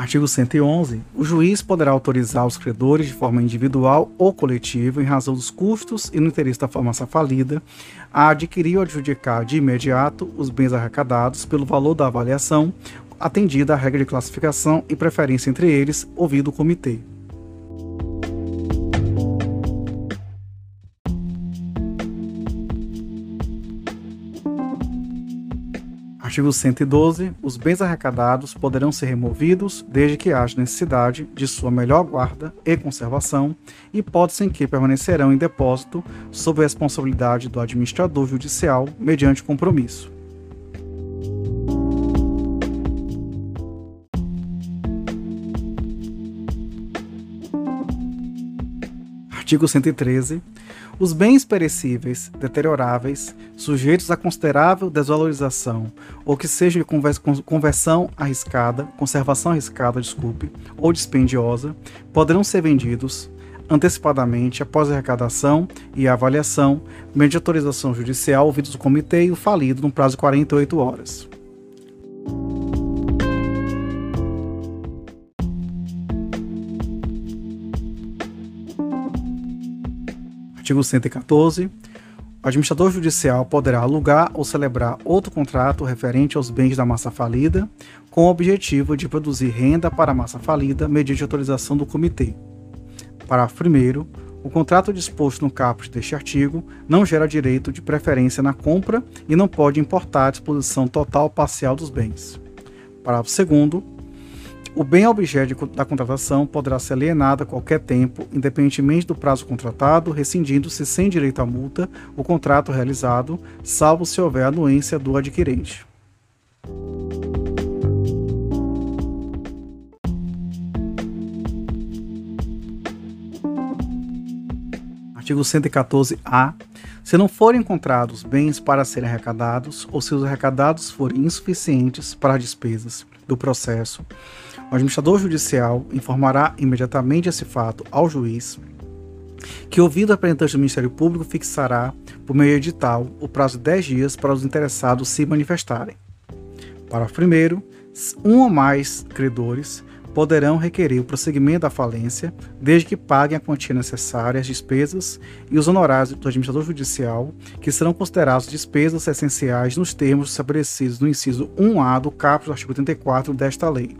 Artigo 111. O juiz poderá autorizar os credores de forma individual ou coletiva, em razão dos custos e no interesse da farmácia falida, a adquirir ou adjudicar de imediato os bens arrecadados pelo valor da avaliação, atendida a regra de classificação e preferência entre eles, ouvido o comitê. Artigo 112. Os bens arrecadados poderão ser removidos desde que haja necessidade de sua melhor guarda e conservação, hipótese em que permanecerão em depósito sob a responsabilidade do administrador judicial mediante compromisso. Artigo 113. Os bens perecíveis, deterioráveis, sujeitos a considerável desvalorização ou que sejam de conversão arriscada, conservação arriscada, desculpe, ou dispendiosa, poderão ser vendidos antecipadamente após a arrecadação e a avaliação, mediante autorização judicial ouvidos do comitê e o falido no prazo de 48 horas. Artigo 114. O administrador judicial poderá alugar ou celebrar outro contrato referente aos bens da massa falida, com o objetivo de produzir renda para a massa falida mediante autorização do comitê. Parágrafo 1. O contrato disposto no caput deste artigo não gera direito de preferência na compra e não pode importar a disposição total ou parcial dos bens. Parágrafo 2. O bem objeto da contratação poderá ser alienado a qualquer tempo, independentemente do prazo contratado, rescindindo-se sem direito à multa o contrato realizado, salvo se houver anuência do adquirente. Artigo 114-A. Se não forem encontrados bens para serem arrecadados, ou se os arrecadados forem insuficientes para as despesas do processo, o administrador judicial informará imediatamente esse fato ao juiz, que, ouvido o representante do Ministério Público, fixará, por meio edital, o prazo de 10 dias para os interessados se manifestarem. Parágrafo primeiro, um ou mais credores poderão requerer o prosseguimento da falência, desde que paguem a quantia necessária às despesas e os honorários do administrador judicial, que serão considerados despesas essenciais nos termos estabelecidos no inciso 1A do caput do artigo 34 desta lei.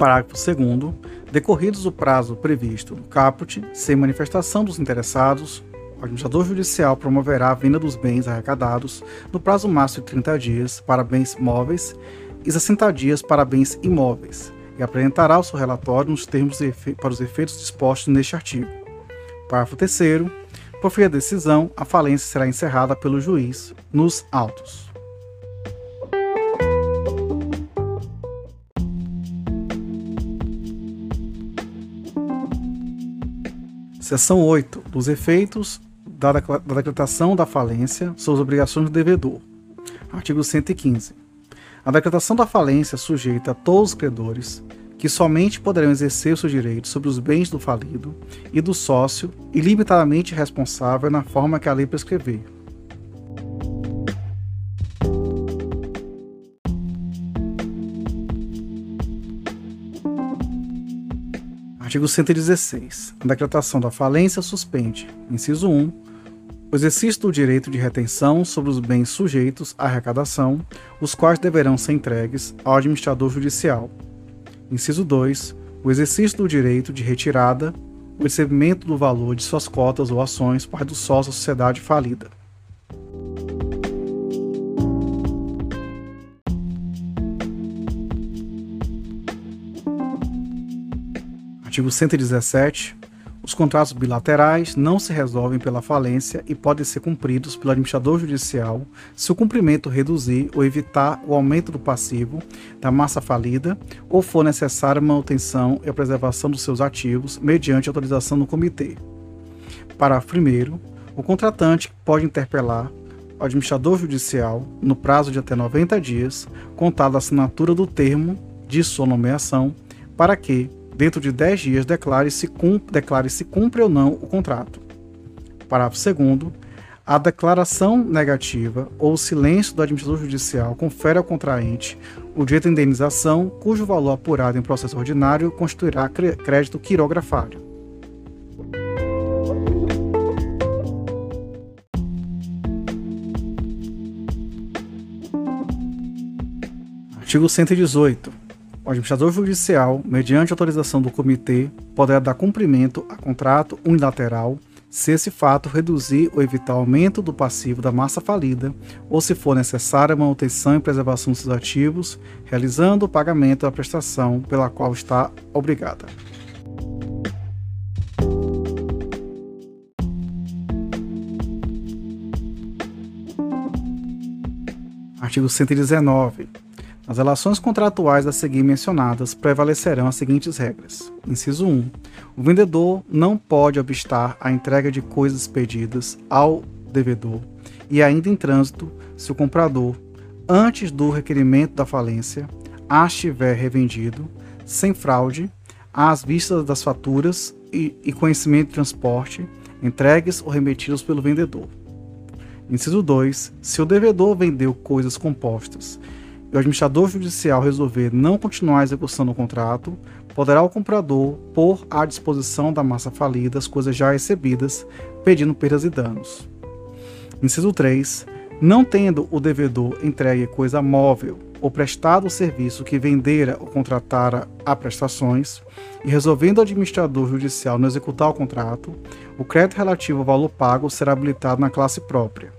Parágrafo 2 Decorridos o prazo previsto no caput, sem manifestação dos interessados, o administrador judicial promoverá a venda dos bens arrecadados no prazo máximo de 30 dias para bens móveis e 60 dias para bens imóveis, e apresentará o seu relatório nos termos para os efeitos dispostos neste artigo. Parágrafo 3 Por fim da decisão, a falência será encerrada pelo juiz nos autos. Seção 8. Dos efeitos da, decretação da falência sobre as obrigações do devedor. Artigo 115. A decretação da falência sujeita a todos os credores que somente poderão exercer seus direitos sobre os bens do falido e do sócio ilimitadamente responsável na forma que a lei prescrever. Artigo 116. A decretação da falência suspende, inciso 1, o exercício do direito de retenção sobre os bens sujeitos à arrecadação, os quais deverão ser entregues ao administrador judicial. Inciso 2. O exercício do direito de retirada, o recebimento do valor de suas cotas ou ações por do sócio da sociedade falida. Artigo 117. Os contratos bilaterais não se resolvem pela falência e podem ser cumpridos pelo administrador judicial se o cumprimento reduzir ou evitar o aumento do passivo da massa falida ou for necessária a manutenção e a preservação dos seus ativos mediante autorização do comitê. Parágrafo 1. O contratante pode interpelar o administrador judicial no prazo de até 90 dias, contado a assinatura do termo de sua nomeação, para que, dentro de 10 dias, declare se, declare se cumpre ou não o contrato. Parágrafo 2. A declaração negativa ou silêncio do administrador judicial confere ao contraente o direito à indenização, cujo valor apurado em processo ordinário constituirá crédito quirografário. Artigo 118. O administrador judicial, mediante autorização do comitê, poderá dar cumprimento a contrato unilateral se esse fato reduzir ou evitar aumento do passivo da massa falida ou se for necessária a manutenção e preservação dos ativos, realizando o pagamento da prestação pela qual está obrigada. Artigo 119. As relações contratuais a seguir mencionadas prevalecerão as seguintes regras. Inciso 1. O vendedor não pode obstar a entrega de coisas pedidas ao devedor e ainda em trânsito se o comprador, antes do requerimento da falência, as tiver revendido, sem fraude, às vistas das faturas e, e conhecimento de transporte, entregues ou remetidos pelo vendedor. Inciso 2. Se o devedor vendeu coisas compostas e o administrador judicial resolver não continuar a execução do contrato, poderá o comprador pôr à disposição da massa falida as coisas já recebidas, pedindo perdas e danos. Inciso 3. Não tendo o devedor entregue coisa móvel ou prestado o serviço que vendera ou contratara a prestações, e resolvendo o administrador judicial não executar o contrato, o crédito relativo ao valor pago será habilitado na classe própria.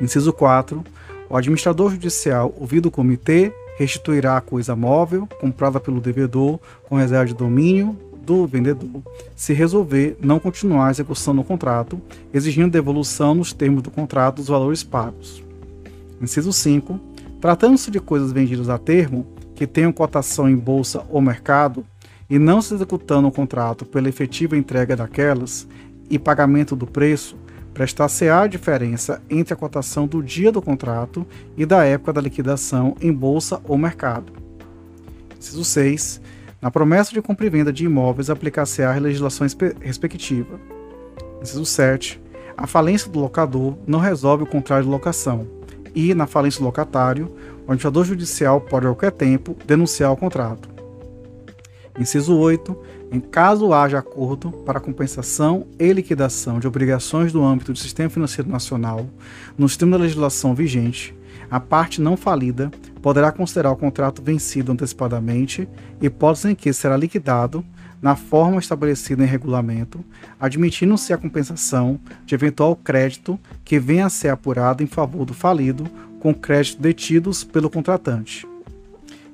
Inciso 4 o administrador judicial, ouvido o comitê, restituirá a coisa móvel comprada pelo devedor com reserva de domínio do vendedor, se resolver não continuar a execução do contrato, exigindo devolução nos termos do contrato dos valores pagos. Inciso 5. Tratando-se de coisas vendidas a termo, que tenham cotação em bolsa ou mercado, e não se executando o contrato pela efetiva entrega daquelas e pagamento do preço, prestar-se-á a diferença entre a cotação do dia do contrato e da época da liquidação em bolsa ou mercado. Inciso 6. Na promessa de compra e venda de imóveis, aplicar-se-á a legislação respectiva. Inciso 7. A falência do locador não resolve o contrato de locação e, na falência do locatário, o administrador judicial pode, a qualquer tempo, denunciar o contrato. Inciso 8. Em caso haja acordo para compensação e liquidação de obrigações do âmbito do Sistema Financeiro Nacional, no sistema da legislação vigente, a parte não falida poderá considerar o contrato vencido antecipadamente, hipótese em que será liquidado na forma estabelecida em regulamento, admitindo-se a compensação de eventual crédito que venha a ser apurado em favor do falido com crédito detidos pelo contratante.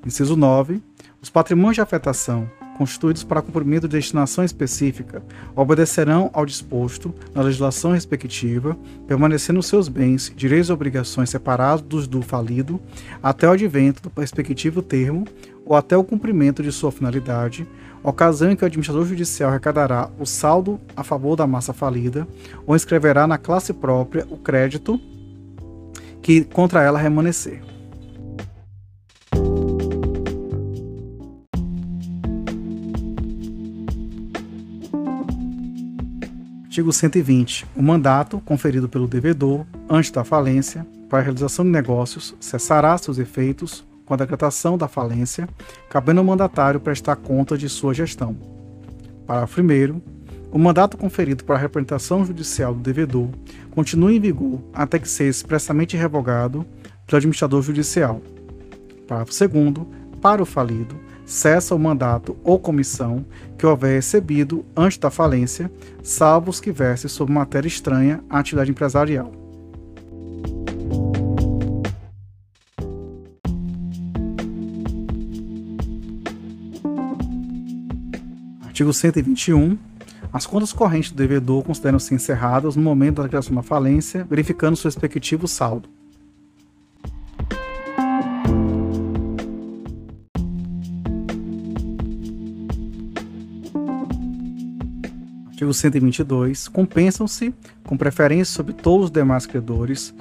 Inciso 9. Os patrimônios de afetação constituídos para cumprimento de destinação específica obedecerão ao disposto na legislação respectiva, permanecendo seus bens, direitos e obrigações separados dos do falido até o advento do respectivo termo ou até o cumprimento de sua finalidade, ocasião em que o administrador judicial arrecadará o saldo a favor da massa falida ou inscreverá na classe própria o crédito que contra ela remanescer. Artigo 120. O mandato conferido pelo devedor antes da falência para a realização de negócios cessará seus efeitos com a decretação da falência, cabendo ao mandatário prestar conta de sua gestão. Parágrafo 1. O mandato conferido para a representação judicial do devedor continua em vigor até que seja expressamente revogado pelo administrador judicial. Parágrafo 2. Para o falido, cessa o mandato ou comissão que houver recebido antes da falência, salvo os que versem sobre matéria estranha à atividade empresarial. Artigo 121. As contas correntes do devedor consideram-se encerradas no momento da declaração da falência, verificando seu respectivo saldo. Artigo 122. Compensam-se, com preferência sobre todos os demais credores,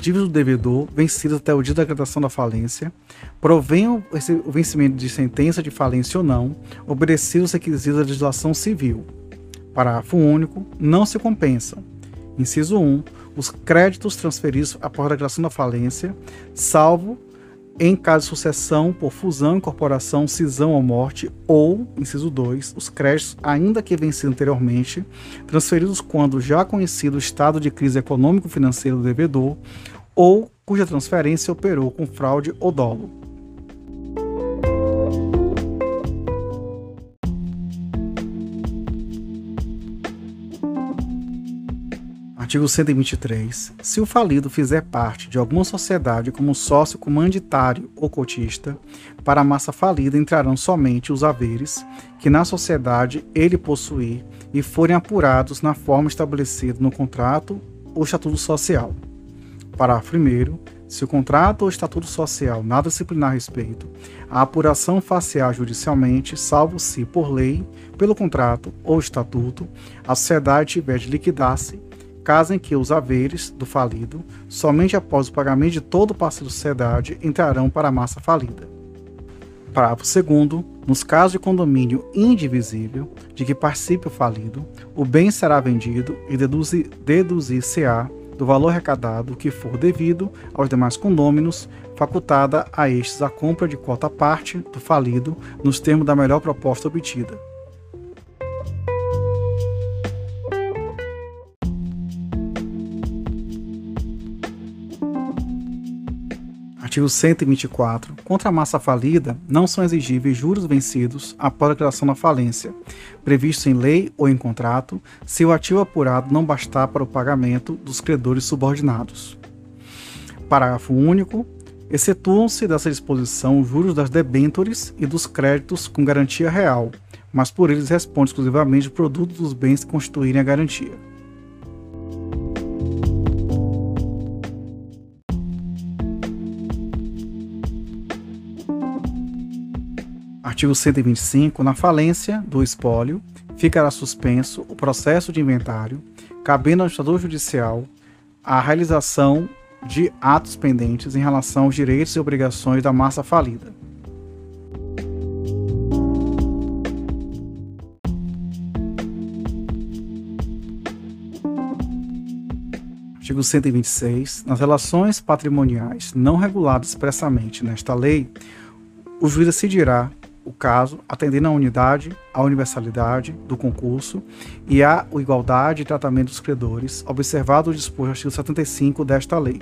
dívidas do devedor vencidas até o dia da decretação da falência, provenham o vencimento de sentença de falência ou não, obedecidos os requisitos da legislação civil. Parágrafo único. Não se compensam. Inciso 1. Os créditos transferidos após a declaração da falência, salvo em caso de sucessão por fusão, incorporação, cisão ou morte, ou, inciso 2, os créditos, ainda que vencidos anteriormente, transferidos quando já conhecido o estado de crise econômico-financeiro do devedor, ou cuja transferência operou com fraude ou dolo. Artigo 123. Se o falido fizer parte de alguma sociedade como sócio comanditário ou cotista, para a massa falida entrarão somente os haveres que na sociedade ele possuir e forem apurados na forma estabelecida no contrato ou estatuto social. Parágrafo 1. Se o contrato ou estatuto social nada disciplinar a respeito, a apuração facial judicialmente, salvo se, por lei, pelo contrato ou estatuto, a sociedade tiver de liquidar-se caso em que os haveres do falido, somente após o pagamento de todo o passe da sociedade, entrarão para a massa falida. Parágrafo 2. Nos casos de condomínio indivisível de que participe o falido, o bem será vendido e deduzir-se-á do valor arrecadado que for devido aos demais condôminos, facultada a estes a compra de quota parte do falido nos termos da melhor proposta obtida. Artigo 124. Contra a massa falida, não são exigíveis juros vencidos após a declaração da falência, previsto em lei ou em contrato, se o ativo apurado não bastar para o pagamento dos credores subordinados. Parágrafo único. Excetuam-se dessa disposição os juros das debêntures e dos créditos com garantia real, mas por eles responde exclusivamente o produto dos bens que constituírem a garantia. Artigo 125. Na falência do espólio, ficará suspenso o processo de inventário, cabendo ao administrador judicial a realização de atos pendentes em relação aos direitos e obrigações da massa falida. Artigo 126. Nas relações patrimoniais não reguladas expressamente nesta lei, o juiz decidirá o caso, atendendo à unidade, à universalidade do concurso e à igualdade e tratamento dos credores, observado o disposto no artigo 75 desta lei.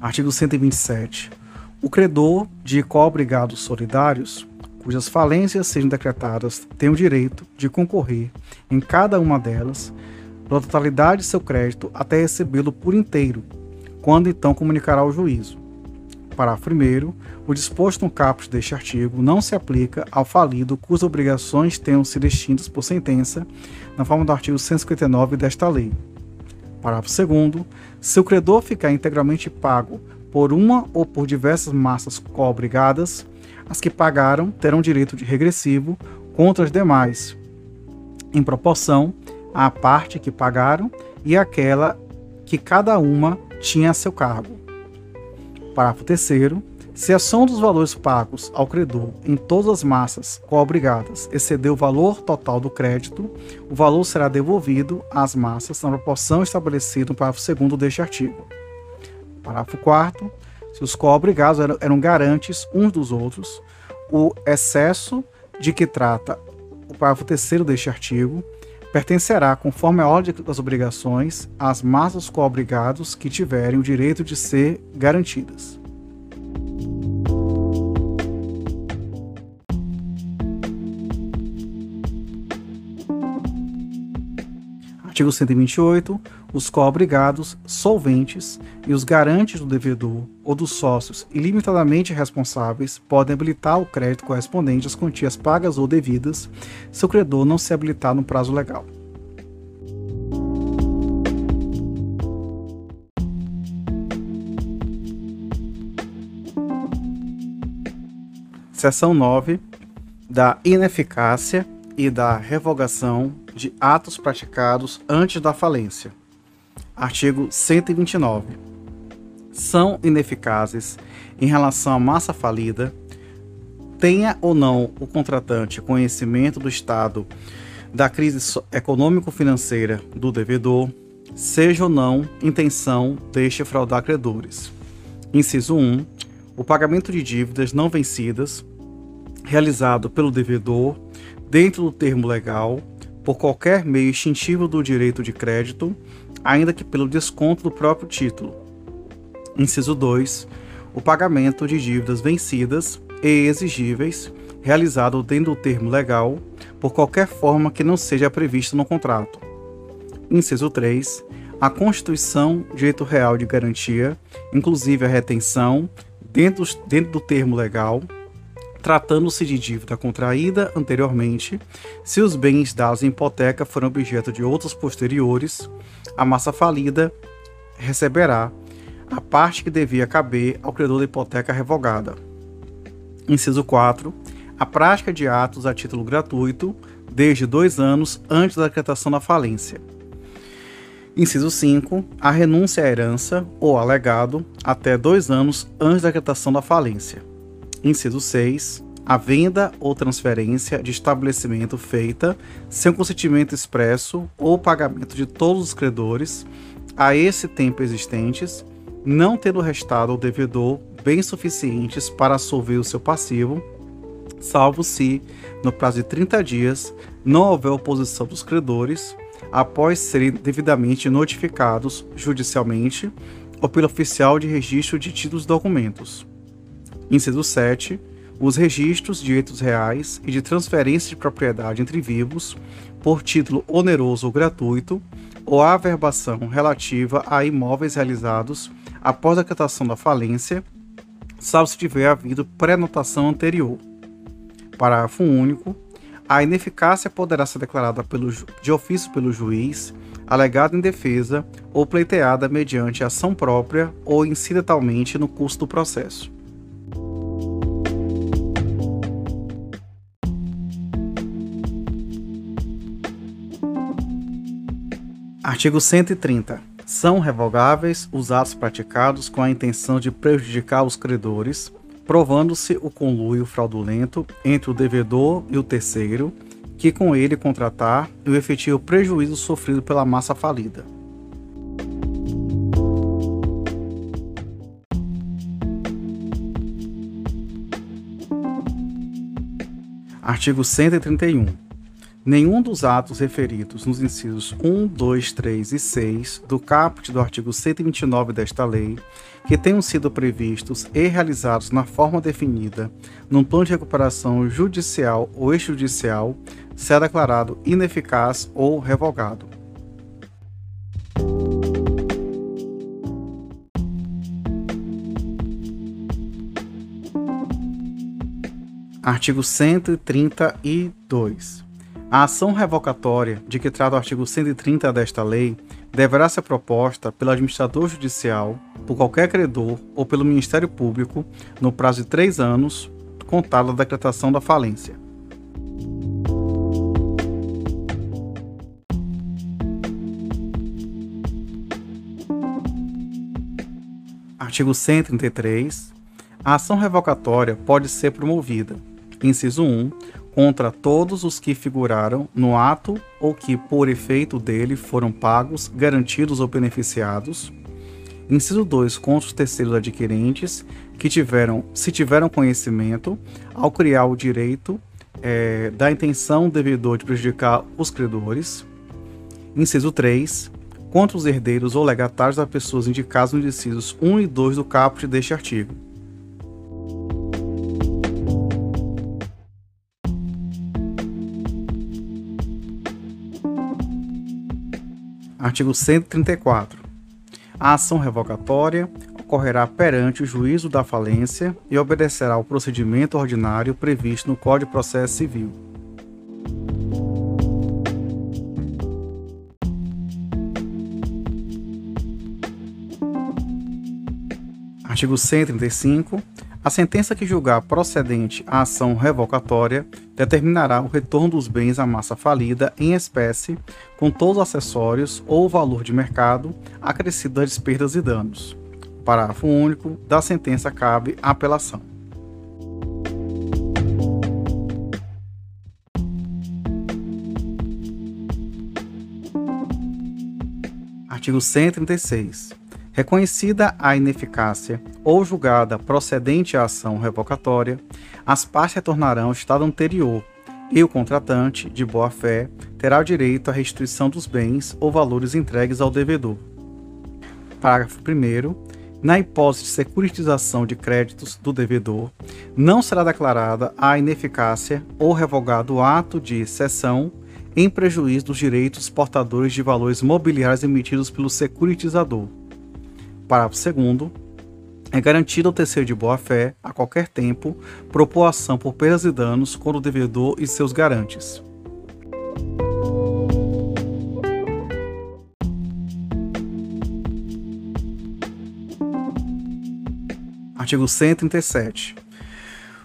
Artigo 127. O credor de coobrigados solidários, cujas falências sejam decretadas, tem o direito de concorrer em cada uma delas pela totalidade de seu crédito, até recebê-lo por inteiro, quando então comunicará ao juízo. Parágrafo 1. O disposto no caput deste artigo não se aplica ao falido cujas obrigações tenham sido extintas por sentença, na forma do artigo 159 desta lei. Parágrafo 2. Se o credor ficar integralmente pago por uma ou por diversas massas co-obrigadas, as que pagaram terão direito de regressivo contra as demais, em proporção à parte que pagaram e aquela que cada uma tinha a seu cargo. Parágrafo 3 se a soma dos valores pagos ao credor em todas as massas co-obrigadas exceder o valor total do crédito, o valor será devolvido às massas na proporção estabelecida no parágrafo 2 deste artigo. Parágrafo 4 se os co-obrigados eram, eram garantes uns dos outros, o excesso de que trata o parágrafo 3 deste artigo pertencerá, conforme a ordem das obrigações, às massas co-obrigados que tiverem o direito de ser garantidas. Artigo 128. Os co-obrigados, solventes e os garantes do devedor ou dos sócios ilimitadamente responsáveis podem habilitar o crédito correspondente às quantias pagas ou devidas se o credor não se habilitar no prazo legal. Seção 9 da ineficácia e da revogação de atos praticados antes da falência. Artigo 129. São ineficazes em relação à massa falida, tenha ou não o contratante conhecimento do estado da crise econômico-financeira do devedor, seja ou não intenção deste fraudar credores. Inciso 1. O pagamento de dívidas não vencidas, realizado pelo devedor dentro do termo legal por qualquer meio extintivo do direito de crédito, ainda que pelo desconto do próprio título. Inciso 2. O pagamento de dívidas vencidas e exigíveis, realizado dentro do termo legal, por qualquer forma que não seja prevista no contrato. Inciso 3. A constituição direito real de garantia, inclusive a retenção, dentro, dentro do termo legal, tratando-se de dívida contraída anteriormente, se os bens dados em hipoteca foram objeto de outros posteriores, a massa falida receberá a parte que devia caber ao credor da hipoteca revogada. Inciso 4. A prática de atos a título gratuito, desde dois anos antes da decretação da falência. Inciso 5. A renúncia à herança ou alegado até dois anos antes da decretação da falência. Inciso 6. A venda ou transferência de estabelecimento feita sem consentimento expresso ou pagamento de todos os credores a esse tempo existentes, não tendo restado ao devedor bens suficientes para absolver o seu passivo, salvo se, no prazo de 30 dias, não houver oposição dos credores, após serem devidamente notificados judicialmente ou pelo oficial de registro de títulos e documentos. Inciso 7. Os registros de direitos reais e de transferência de propriedade entre vivos, por título oneroso ou gratuito, ou a averbação relativa a imóveis realizados após a decretação da falência, salvo se tiver havido pré-notação anterior. Parágrafo único. A ineficácia poderá ser declarada pelo, de ofício pelo juiz, alegada em defesa ou pleiteada mediante ação própria ou incidentalmente no curso do processo. Artigo 130. São revogáveis os atos praticados com a intenção de prejudicar os credores, provando-se o conluio fraudulento entre o devedor e o terceiro, que com ele contratar e o efetivo prejuízo sofrido pela massa falida. Artigo 131 Nenhum dos atos referidos nos incisos 1, 2, 3 e 6 do caput do artigo 129 desta lei, que tenham sido previstos e realizados na forma definida num plano de recuperação judicial ou extrajudicial, será declarado ineficaz ou revogado. Artigo 132. A ação revocatória de que trata o artigo 130 desta lei deverá ser proposta pelo administrador judicial, por qualquer credor ou pelo Ministério Público no prazo de três anos, contado da decretação da falência. Artigo 133. A ação revocatória pode ser promovida, inciso 1, contra todos os que figuraram no ato ou que, por efeito dele, foram pagos, garantidos ou beneficiados. Inciso 2. Contra os terceiros adquirentes que tiveram, se tiveram conhecimento, ao criar o direito é, da intenção devedor de prejudicar os credores. Inciso 3. Contra os herdeiros ou legatários das pessoas indicadas nos incisos 1 e 2 do caput deste artigo. Artigo 134. A ação revogatória ocorrerá perante o juízo da falência e obedecerá ao procedimento ordinário previsto no Código de Processo Civil. Artigo 135. A sentença que julgar procedente a ação revocatória determinará o retorno dos bens à massa falida em espécie, com todos os acessórios ou valor de mercado acrescido das perdas e danos. Parágrafo único. Da sentença cabe apelação. Artigo 136. Reconhecida a ineficácia ou julgada procedente a ação revocatória, as partes retornarão ao estado anterior e o contratante, de boa-fé, terá o direito à restituição dos bens ou valores entregues ao devedor. Parágrafo 1. Na hipótese de securitização de créditos do devedor, não será declarada a ineficácia ou revogado o ato de cessão em prejuízo dos direitos portadores de valores mobiliários emitidos pelo securitizador Parágrafo 2 é garantido ao terceiro de boa-fé, a qualquer tempo, propor ação por perdas e danos contra o devedor e seus garantes. Artigo 137.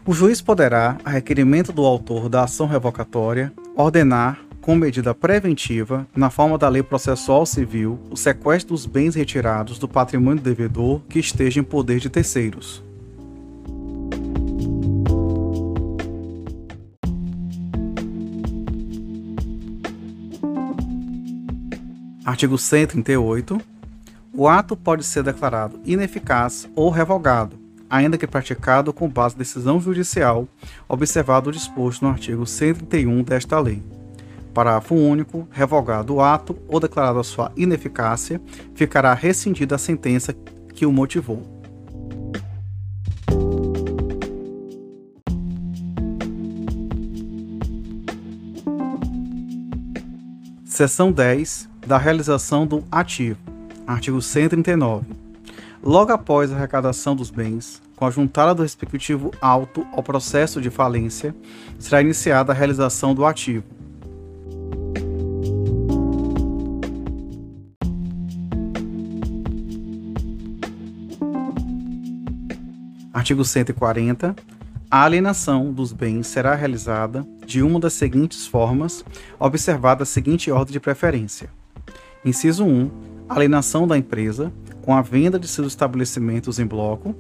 O juiz poderá, a requerimento do autor da ação revocatória, ordenar com medida preventiva, na forma da Lei Processual Civil, o sequestro dos bens retirados do patrimônio do devedor que esteja em poder de terceiros. Artigo 138. O ato pode ser declarado ineficaz ou revogado, ainda que praticado com base em decisão judicial, observado o disposto no artigo 131 desta lei. Parágrafo único. Revogado o ato ou declarada sua ineficácia, ficará rescindida a sentença que o motivou. Seção 10 da realização do ativo. Artigo 139. Logo após a arrecadação dos bens, com a juntada do respectivo auto ao processo de falência, será iniciada a realização do ativo Artigo 140. A alienação dos bens será realizada de uma das seguintes formas, observada a seguinte ordem de preferência. Inciso 1. Alienação da empresa, com a venda de seus estabelecimentos em bloco.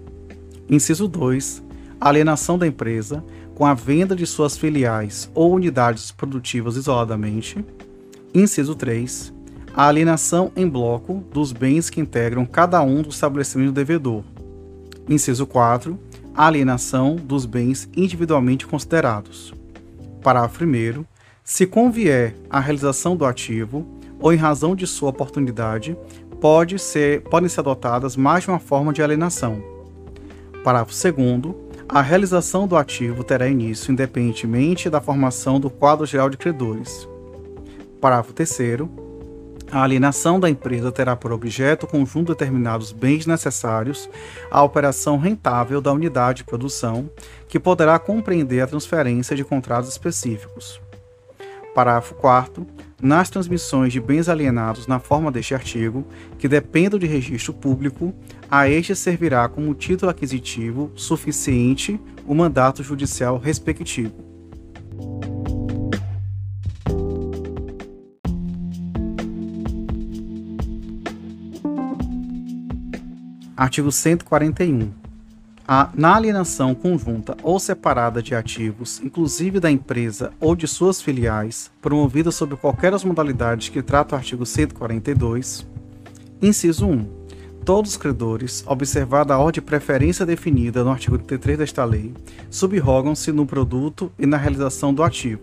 Inciso 2. Alienação da empresa, com a venda de suas filiais ou unidades produtivas isoladamente. Inciso 3. A alienação em bloco dos bens que integram cada um dos estabelecimentos do devedor, Inciso 4. A alienação dos bens individualmente considerados. Parágrafo 1. Se convier a realização do ativo, ou em razão de sua oportunidade, pode ser, podem ser adotadas mais de uma forma de alienação. Parágrafo 2 a realização do ativo terá início independentemente da formação do quadro geral de credores. Parágrafo 3 a alienação da empresa terá por objeto o conjunto de determinados bens necessários à operação rentável da unidade de produção, que poderá compreender a transferência de contratos específicos. Parágrafo 4 nas transmissões de bens alienados na forma deste artigo, que dependam de registro público, a este servirá como título aquisitivo suficiente o mandato judicial respectivo. Artigo 141. A, na alienação conjunta ou separada de ativos, inclusive da empresa ou de suas filiais, promovida sob qualquer das modalidades que trata o artigo 142, inciso 1. Todos os credores, observada a ordem de preferência definida no artigo 33 desta lei, subrogam-se no produto e na realização do ativo.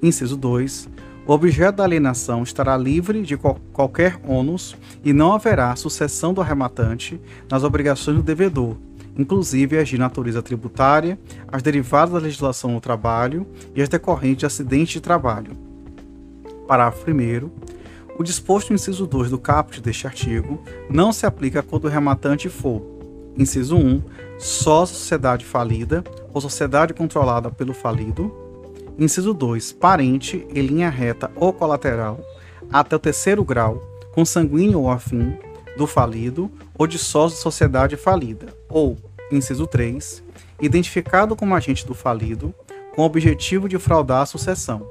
Inciso 2 o objeto da alienação estará livre de qual qualquer ônus e não haverá sucessão do arrematante nas obrigações do devedor, inclusive as de natureza tributária, as derivadas da legislação do trabalho e as decorrentes de acidente de trabalho. Parágrafo 1. O disposto no inciso 2 do caput deste artigo não se aplica quando o rematante for, inciso 1, só sociedade falida ou sociedade controlada pelo falido, Inciso 2. Parente em linha reta ou colateral até o terceiro grau, consanguíneo ou afim, do falido ou de sócio de sociedade falida. Ou, inciso 3. Identificado como agente do falido com o objetivo de fraudar a sucessão.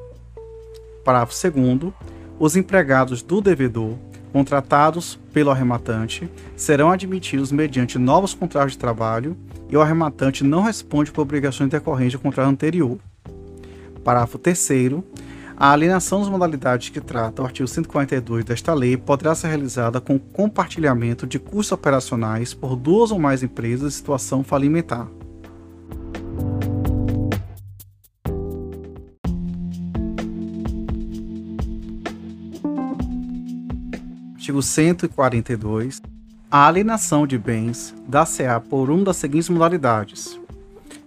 Parágrafo 2. Os empregados do devedor contratados pelo arrematante serão admitidos mediante novos contratos de trabalho e o arrematante não responde por obrigações decorrentes do contrato anterior. Parágrafo 3 a alienação das modalidades que trata o artigo 142 desta lei poderá ser realizada com compartilhamento de custos operacionais por duas ou mais empresas em situação falimentar. Artigo 142. A alienação de bens dá-se-á por uma das seguintes modalidades.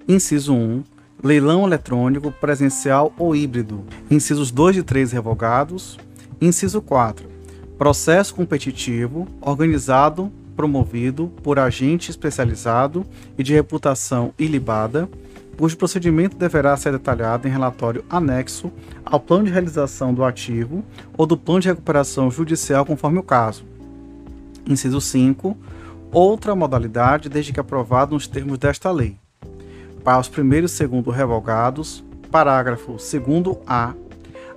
Inciso 1 leilão eletrônico, presencial ou híbrido. Incisos 2 e 3 revogados. Inciso 4. Processo competitivo, organizado, promovido por agente especializado e de reputação ilibada, cujo procedimento deverá ser detalhado em relatório anexo ao plano de realização do ativo ou do plano de recuperação judicial, conforme o caso. Inciso 5. Outra modalidade, desde que aprovado nos termos desta lei para os primeiros e segundo revogados, parágrafo 2a,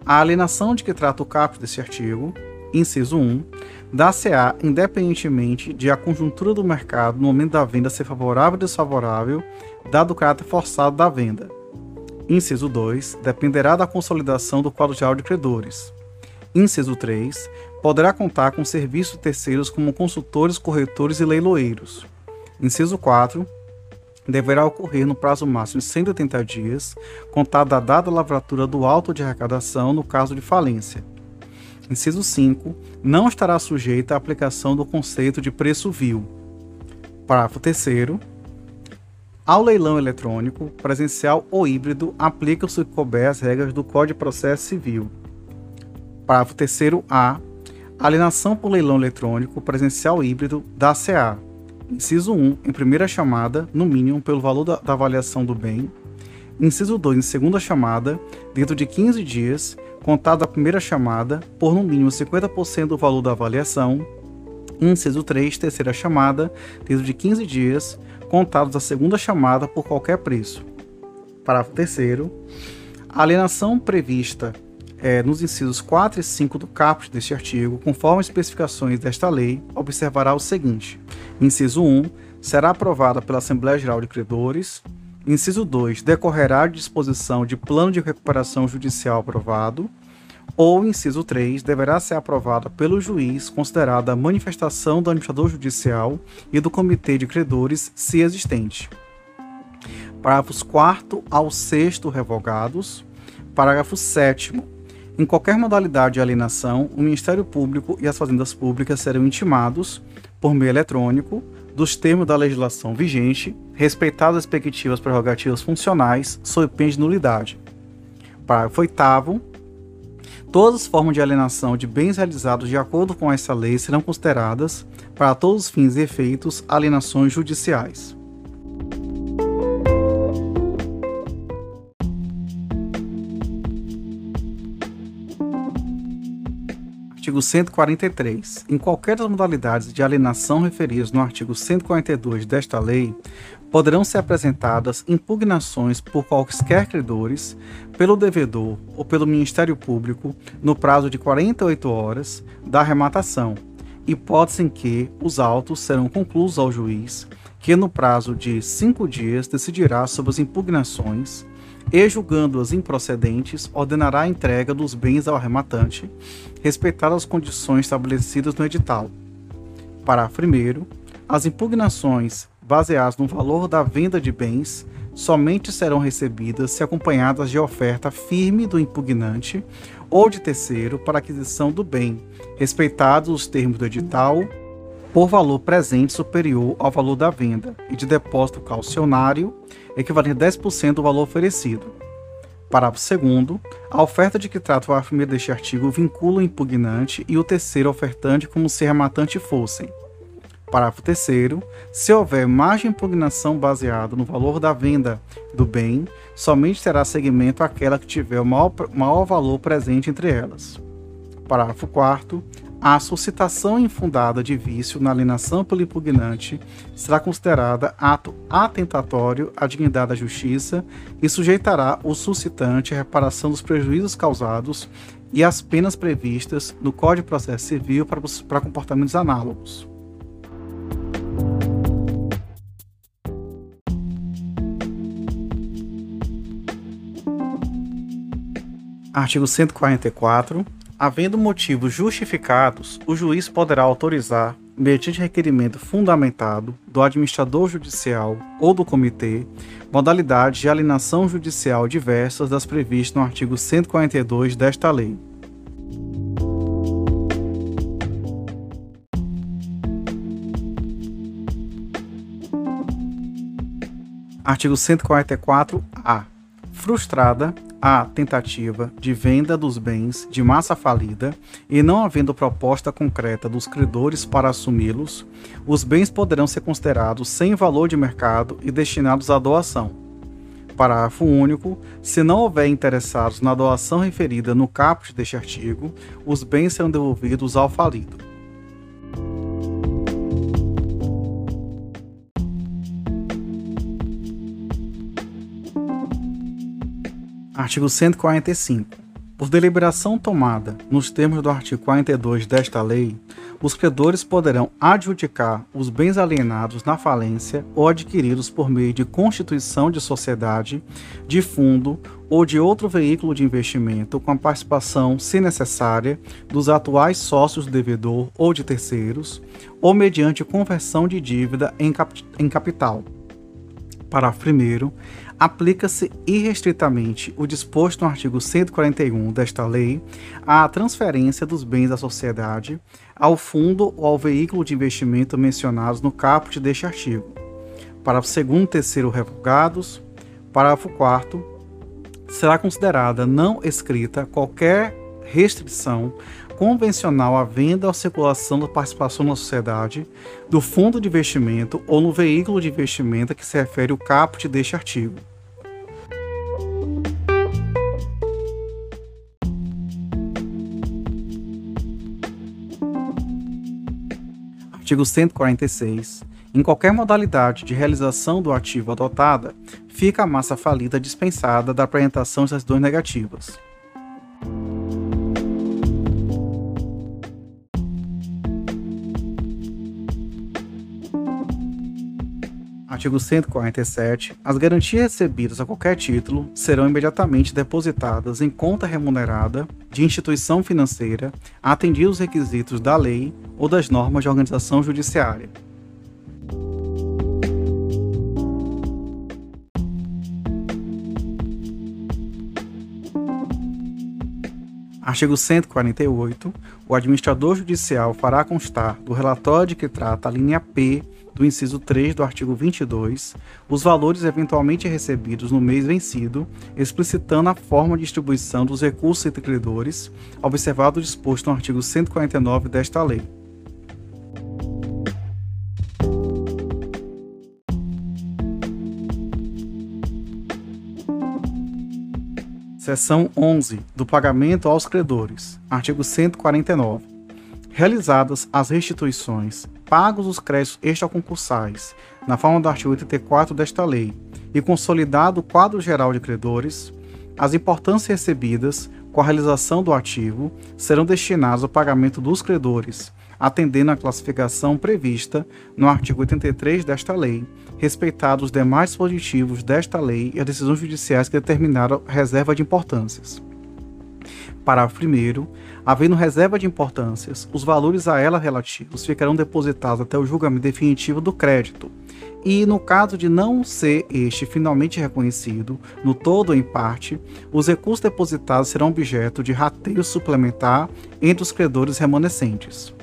a alienação de que trata o caput desse artigo, inciso 1, dá-se-á independentemente de a conjuntura do mercado no momento da venda ser favorável ou desfavorável, dado o caráter forçado da venda. Inciso 2, dependerá da consolidação do quadro geral de credores. Inciso 3, poderá contar com serviços terceiros como consultores, corretores e leiloeiros. Inciso 4, deverá ocorrer no prazo máximo de 180 dias, contado da data da lavratura do auto de arrecadação no caso de falência. Inciso 5. Não estará sujeita à aplicação do conceito de preço vil. Parágrafo 3 ao leilão eletrônico, presencial ou híbrido, aplicam-se couber as regras do Código de Processo Civil. Parágrafo 3 A. Alienação por leilão eletrônico, presencial ou híbrido, da CA Inciso 1, em primeira chamada, no mínimo pelo valor da, da avaliação do bem. Inciso 2, em segunda chamada, dentro de 15 dias, contado da primeira chamada, por no mínimo 50% do valor da avaliação. Inciso 3, terceira chamada, dentro de 15 dias, contados da segunda chamada por qualquer preço. Parágrafo 3 A alienação prevista é, nos incisos 4 e 5 do caput deste artigo, conforme as especificações desta lei, observará o seguinte: inciso 1 será aprovada pela Assembleia Geral de Credores. Inciso 2 decorrerá de disposição de plano de recuperação judicial aprovado. Ou, inciso 3, deverá ser aprovada pelo juiz, considerada manifestação do administrador judicial e do comitê de credores, se existente. Parágrafos 4 ao 6 revogados. Parágrafo 7 em qualquer modalidade de alienação, o Ministério Público e as fazendas públicas serão intimados, por meio eletrônico, dos termos da legislação vigente, respeitadas as respectivas prerrogativas funcionais, sob pena de nulidade. Parágrafo 8 Todas as formas de alienação de bens realizados de acordo com essa lei serão consideradas, para todos os fins e efeitos, alienações judiciais. Artigo 143. Em qualquer das modalidades de alienação referidas no artigo 142 desta lei, poderão ser apresentadas impugnações por quaisquer credores, pelo devedor ou pelo Ministério Público, no prazo de 48 horas da arrematação, hipótese em que os autos serão concluídos ao juiz, que no prazo de cinco dias decidirá sobre as impugnações e, julgando-as improcedentes, ordenará a entrega dos bens ao arrematante, respeitadas as condições estabelecidas no edital. Parágrafo 1. As impugnações baseadas no valor da venda de bens somente serão recebidas se acompanhadas de oferta firme do impugnante ou de terceiro para aquisição do bem, respeitados os termos do edital, por valor presente superior ao valor da venda e de depósito calcionário equivalente a 10% do valor oferecido. Parágrafo 2 A oferta de que trata o 1 deste artigo vincula o impugnante e o terceiro ofertante como se rematante fossem. Parágrafo 3 Se houver margem de impugnação baseada no valor da venda do bem, somente terá seguimento aquela que tiver o maior, maior valor presente entre elas. Parágrafo 4 a suscitação infundada de vício na alienação pelo impugnante será considerada ato atentatório à dignidade da justiça e sujeitará o suscitante à reparação dos prejuízos causados e às penas previstas no Código de Processo Civil para, para comportamentos análogos. Artigo 144 Havendo motivos justificados, o juiz poderá autorizar, mediante requerimento fundamentado do administrador judicial ou do comitê, modalidades de alienação judicial diversas das previstas no artigo 142 desta lei. Artigo 144-A. Frustrada a tentativa de venda dos bens de massa falida e não havendo proposta concreta dos credores para assumi-los, os bens poderão ser considerados sem valor de mercado e destinados à doação. Parágrafo único. Se não houver interessados na doação referida no caput deste artigo, os bens serão devolvidos ao falido. Artigo 145. Por deliberação tomada nos termos do artigo 42 desta lei, os credores poderão adjudicar os bens alienados na falência ou adquiridos por meio de constituição de sociedade, de fundo ou de outro veículo de investimento com a participação, se necessária, dos atuais sócios do devedor ou de terceiros, ou mediante conversão de dívida em, cap em capital. Parágrafo 1 aplica-se irrestritamente o disposto no artigo 141 desta lei à transferência dos bens da sociedade ao fundo ou ao veículo de investimento mencionados no caput deste artigo. Parágrafo 2 e 3 revogados. Parágrafo 4 será considerada não escrita qualquer restrição convencional à venda ou circulação da participação na sociedade, do fundo de investimento ou no veículo de investimento a que se refere o caput deste artigo. Artigo 146. Em qualquer modalidade de realização do ativo adotada, fica a massa falida dispensada da apresentação de certidões negativas. Artigo 147. As garantias recebidas a qualquer título serão imediatamente depositadas em conta remunerada de instituição financeira, atendidos os requisitos da lei ou das normas de organização judiciária. Artigo 148. O administrador judicial fará constar do relatório de que trata a linha P do inciso 3 do artigo 22 os valores eventualmente recebidos no mês vencido, explicitando a forma de distribuição dos recursos entre credores, observado o disposto no artigo 149 desta lei. Seção 11 do pagamento aos credores. Artigo 149. Realizadas as restituições, pagos os créditos extraconcursais, na forma do artigo 84 desta lei, e consolidado o quadro geral de credores, as importâncias recebidas com a realização do ativo serão destinadas ao pagamento dos credores, atendendo à classificação prevista no artigo 83 desta lei, respeitados os demais dispositivos desta lei e as decisões judiciais que determinaram reserva de importâncias. Parágrafo 1. Havendo reserva de importâncias, os valores a ela relativos ficarão depositados até o julgamento definitivo do crédito. E, no caso de não ser este finalmente reconhecido, no todo ou em parte, os recursos depositados serão objeto de rateio suplementar entre os credores remanescentes.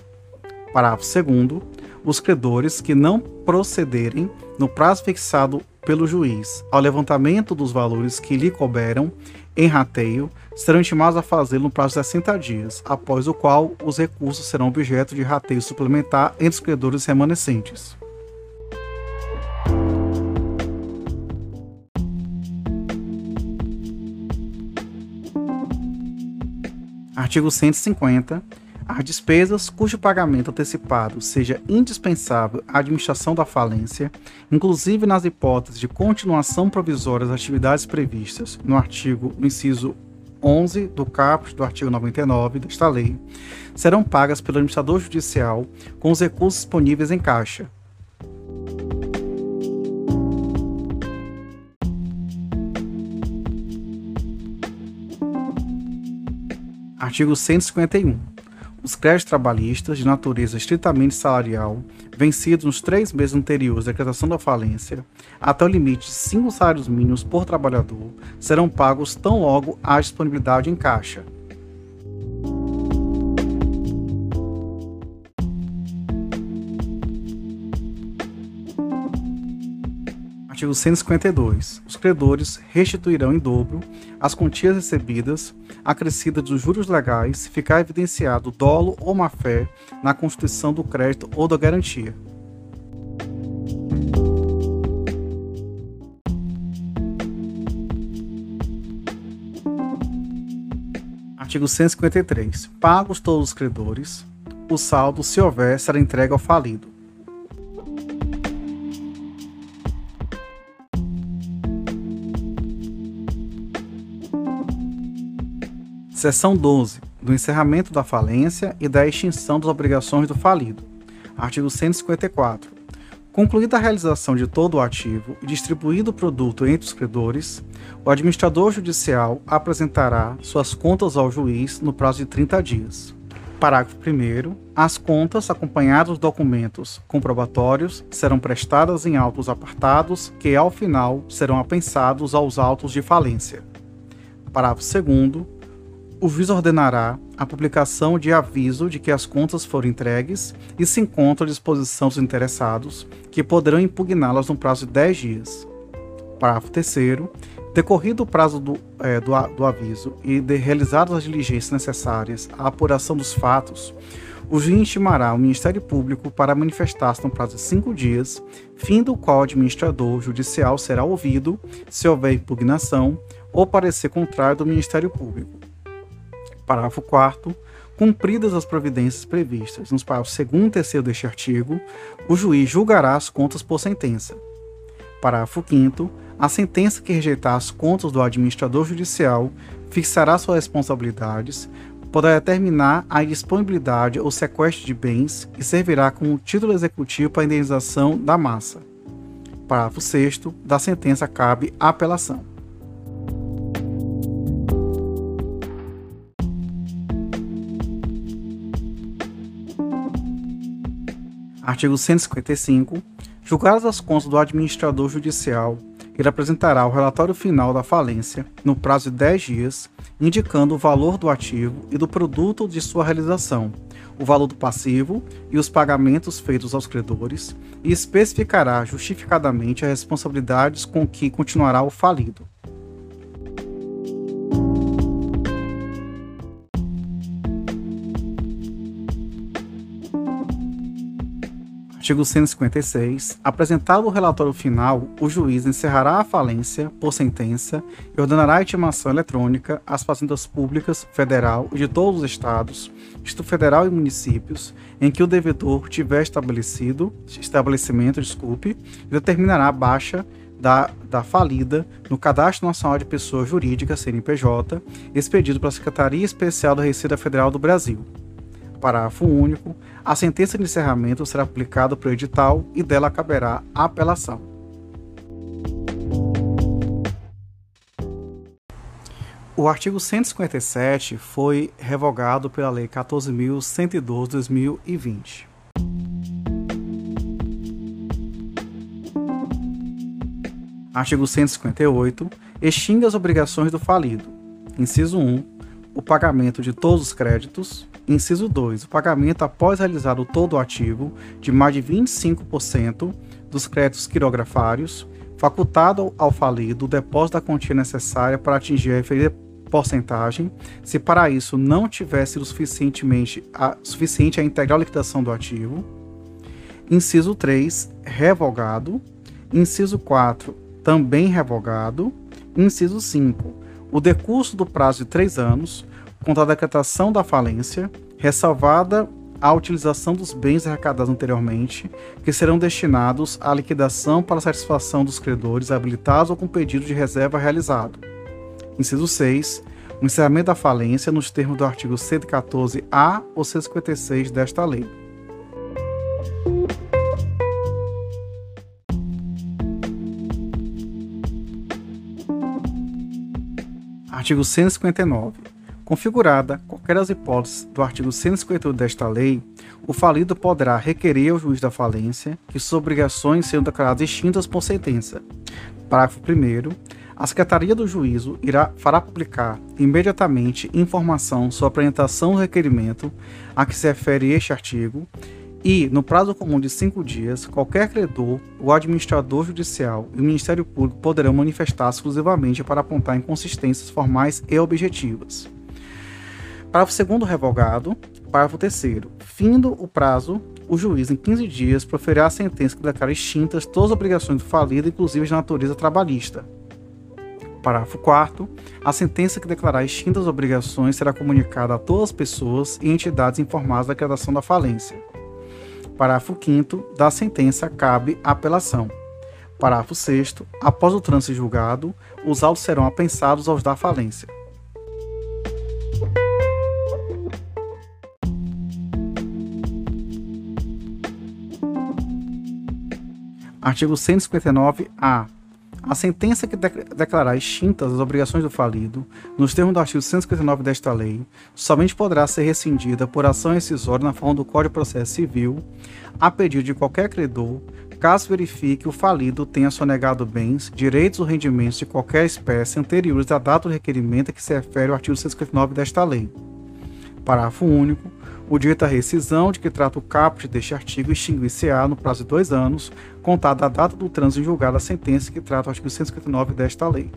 Parágrafo 2. Os credores que não procederem no prazo fixado pelo juiz ao levantamento dos valores que lhe couberam em rateio serão intimados a fazê-lo no prazo de 60 dias, após o qual os recursos serão objeto de rateio suplementar entre os credores remanescentes. Artigo 150 as despesas cujo pagamento antecipado seja indispensável à administração da falência, inclusive nas hipóteses de continuação provisória das atividades previstas no artigo no inciso 11 do caput do artigo 99 desta lei, serão pagas pelo administrador judicial com os recursos disponíveis em caixa. Artigo 151 os créditos trabalhistas de natureza estritamente salarial, vencidos nos três meses anteriores à decretação da falência, até o limite de cinco salários mínimos por trabalhador, serão pagos tão logo há disponibilidade em caixa. Artigo 152. Os credores restituirão em dobro as quantias recebidas, acrescidas dos juros legais, se ficar evidenciado dolo ou má-fé na constituição do crédito ou da garantia. Artigo 153. Pagos todos os credores, o saldo, se houver, será entregue ao falido. Seção 12. Do encerramento da falência e da extinção das obrigações do falido. Artigo 154. Concluída a realização de todo o ativo e distribuído o produto entre os credores, o administrador judicial apresentará suas contas ao juiz no prazo de 30 dias. Parágrafo 1. As contas, acompanhadas dos documentos comprobatórios, serão prestadas em autos apartados que, ao final, serão apensados aos autos de falência. Parágrafo 2 o juiz ordenará a publicação de aviso de que as contas foram entregues e se encontram à disposição dos interessados, que poderão impugná-las no prazo de 10 dias. Parágrafo 3. Decorrido o prazo do, é, do, do aviso e de realizadas as diligências necessárias à apuração dos fatos, o juiz intimará o Ministério Público para manifestar-se no prazo de cinco dias, fim do qual o administrador judicial será ouvido, se houver impugnação, ou parecer contrário do Ministério Público. Parágrafo 4 Cumpridas as providências previstas nos parágrafos 2 e 3 deste artigo, o juiz julgará as contas por sentença. Parágrafo 5 A sentença que rejeitar as contas do administrador judicial fixará suas responsabilidades, poderá determinar a indisponibilidade ou sequestro de bens e servirá como título executivo para a indenização da massa. Parágrafo 6 Da sentença cabe apelação. Artigo 155. Julgadas as contas do administrador judicial ele apresentará o relatório final da falência no prazo de 10 dias, indicando o valor do ativo e do produto de sua realização, o valor do passivo e os pagamentos feitos aos credores, e especificará justificadamente as responsabilidades com que continuará o falido. Artigo 156. Apresentado o relatório final, o juiz encerrará a falência por sentença e ordenará a intimação eletrônica às fazendas públicas, federal e de todos os estados, Distrito Federal e municípios, em que o devedor tiver estabelecido, estabelecimento, desculpe, determinará a baixa da, da falida no Cadastro Nacional de Pessoa Jurídica, CNPJ, expedido pela Secretaria Especial da Receita Federal do Brasil. Parágrafo único. A sentença de encerramento será aplicada para o edital e dela caberá a apelação. O artigo 157 foi revogado pela Lei 14.112/2020. Artigo 158. Extingue as obrigações do falido. Inciso 1. O pagamento de todos os créditos. Inciso 2. O pagamento após realizar o todo ativo de mais de 25% dos créditos quirografários, facultado ao falido o depósito da quantia necessária para atingir a referida porcentagem, se para isso não tiver sido suficientemente a, suficiente a integral liquidação do ativo. Inciso 3, revogado. Inciso 4, também revogado. Inciso 5, o decurso do prazo de três anos, contra a decretação da falência, ressalvada a utilização dos bens arrecadados anteriormente, que serão destinados à liquidação para satisfação dos credores habilitados ou com pedido de reserva realizado. Inciso 6. O encerramento da falência nos termos do artigo 114-A ou 156 desta lei. Artigo 159. Configurada qualquer das hipóteses do artigo 158 desta lei, o falido poderá requerer ao juiz da falência que suas obrigações sejam declaradas extintas por sentença. Parágrafo 1 a Secretaria do Juízo irá, fará publicar imediatamente informação sobre a apresentação do requerimento a que se refere este artigo e, no prazo comum de cinco dias, qualquer credor, o administrador judicial e o Ministério Público poderão manifestar exclusivamente para apontar inconsistências formais e objetivas. Parágrafo segundo revogado. Parágrafo terceiro. Findo o prazo, o juiz, em 15 dias, proferirá a sentença que declara extintas todas as obrigações do falido, inclusive de natureza trabalhista. Parágrafo 4 A sentença que declarar extintas as obrigações será comunicada a todas as pessoas e entidades informadas da declaração da falência. Parágrafo 5 Da sentença cabe apelação. Parágrafo 6 Após o trânsito julgado, os autos serão apensados aos da falência. Artigo 159-A. A sentença que de declarar extintas as obrigações do falido, nos termos do artigo 159 desta lei, somente poderá ser rescindida por ação incisória na forma do Código de Processo Civil, a pedido de qualquer credor, caso verifique o falido tenha sonegado bens, direitos ou rendimentos de qualquer espécie anteriores à data do requerimento a que se refere o artigo 159 desta lei. Parágrafo único. O direito à rescisão de que trata o caput deste artigo extinguir-se-á no prazo de dois anos, contada a data do trânsito em julgado a sentença que trata o artigo 159 desta lei.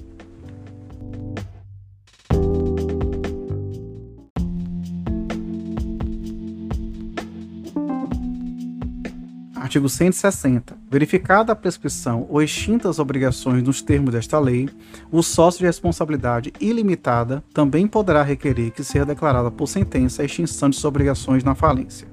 Artigo 160. Verificada a prescrição ou extintas as obrigações nos termos desta lei, o sócio de responsabilidade ilimitada também poderá requerer que seja declarada por sentença a extinção de suas obrigações na falência.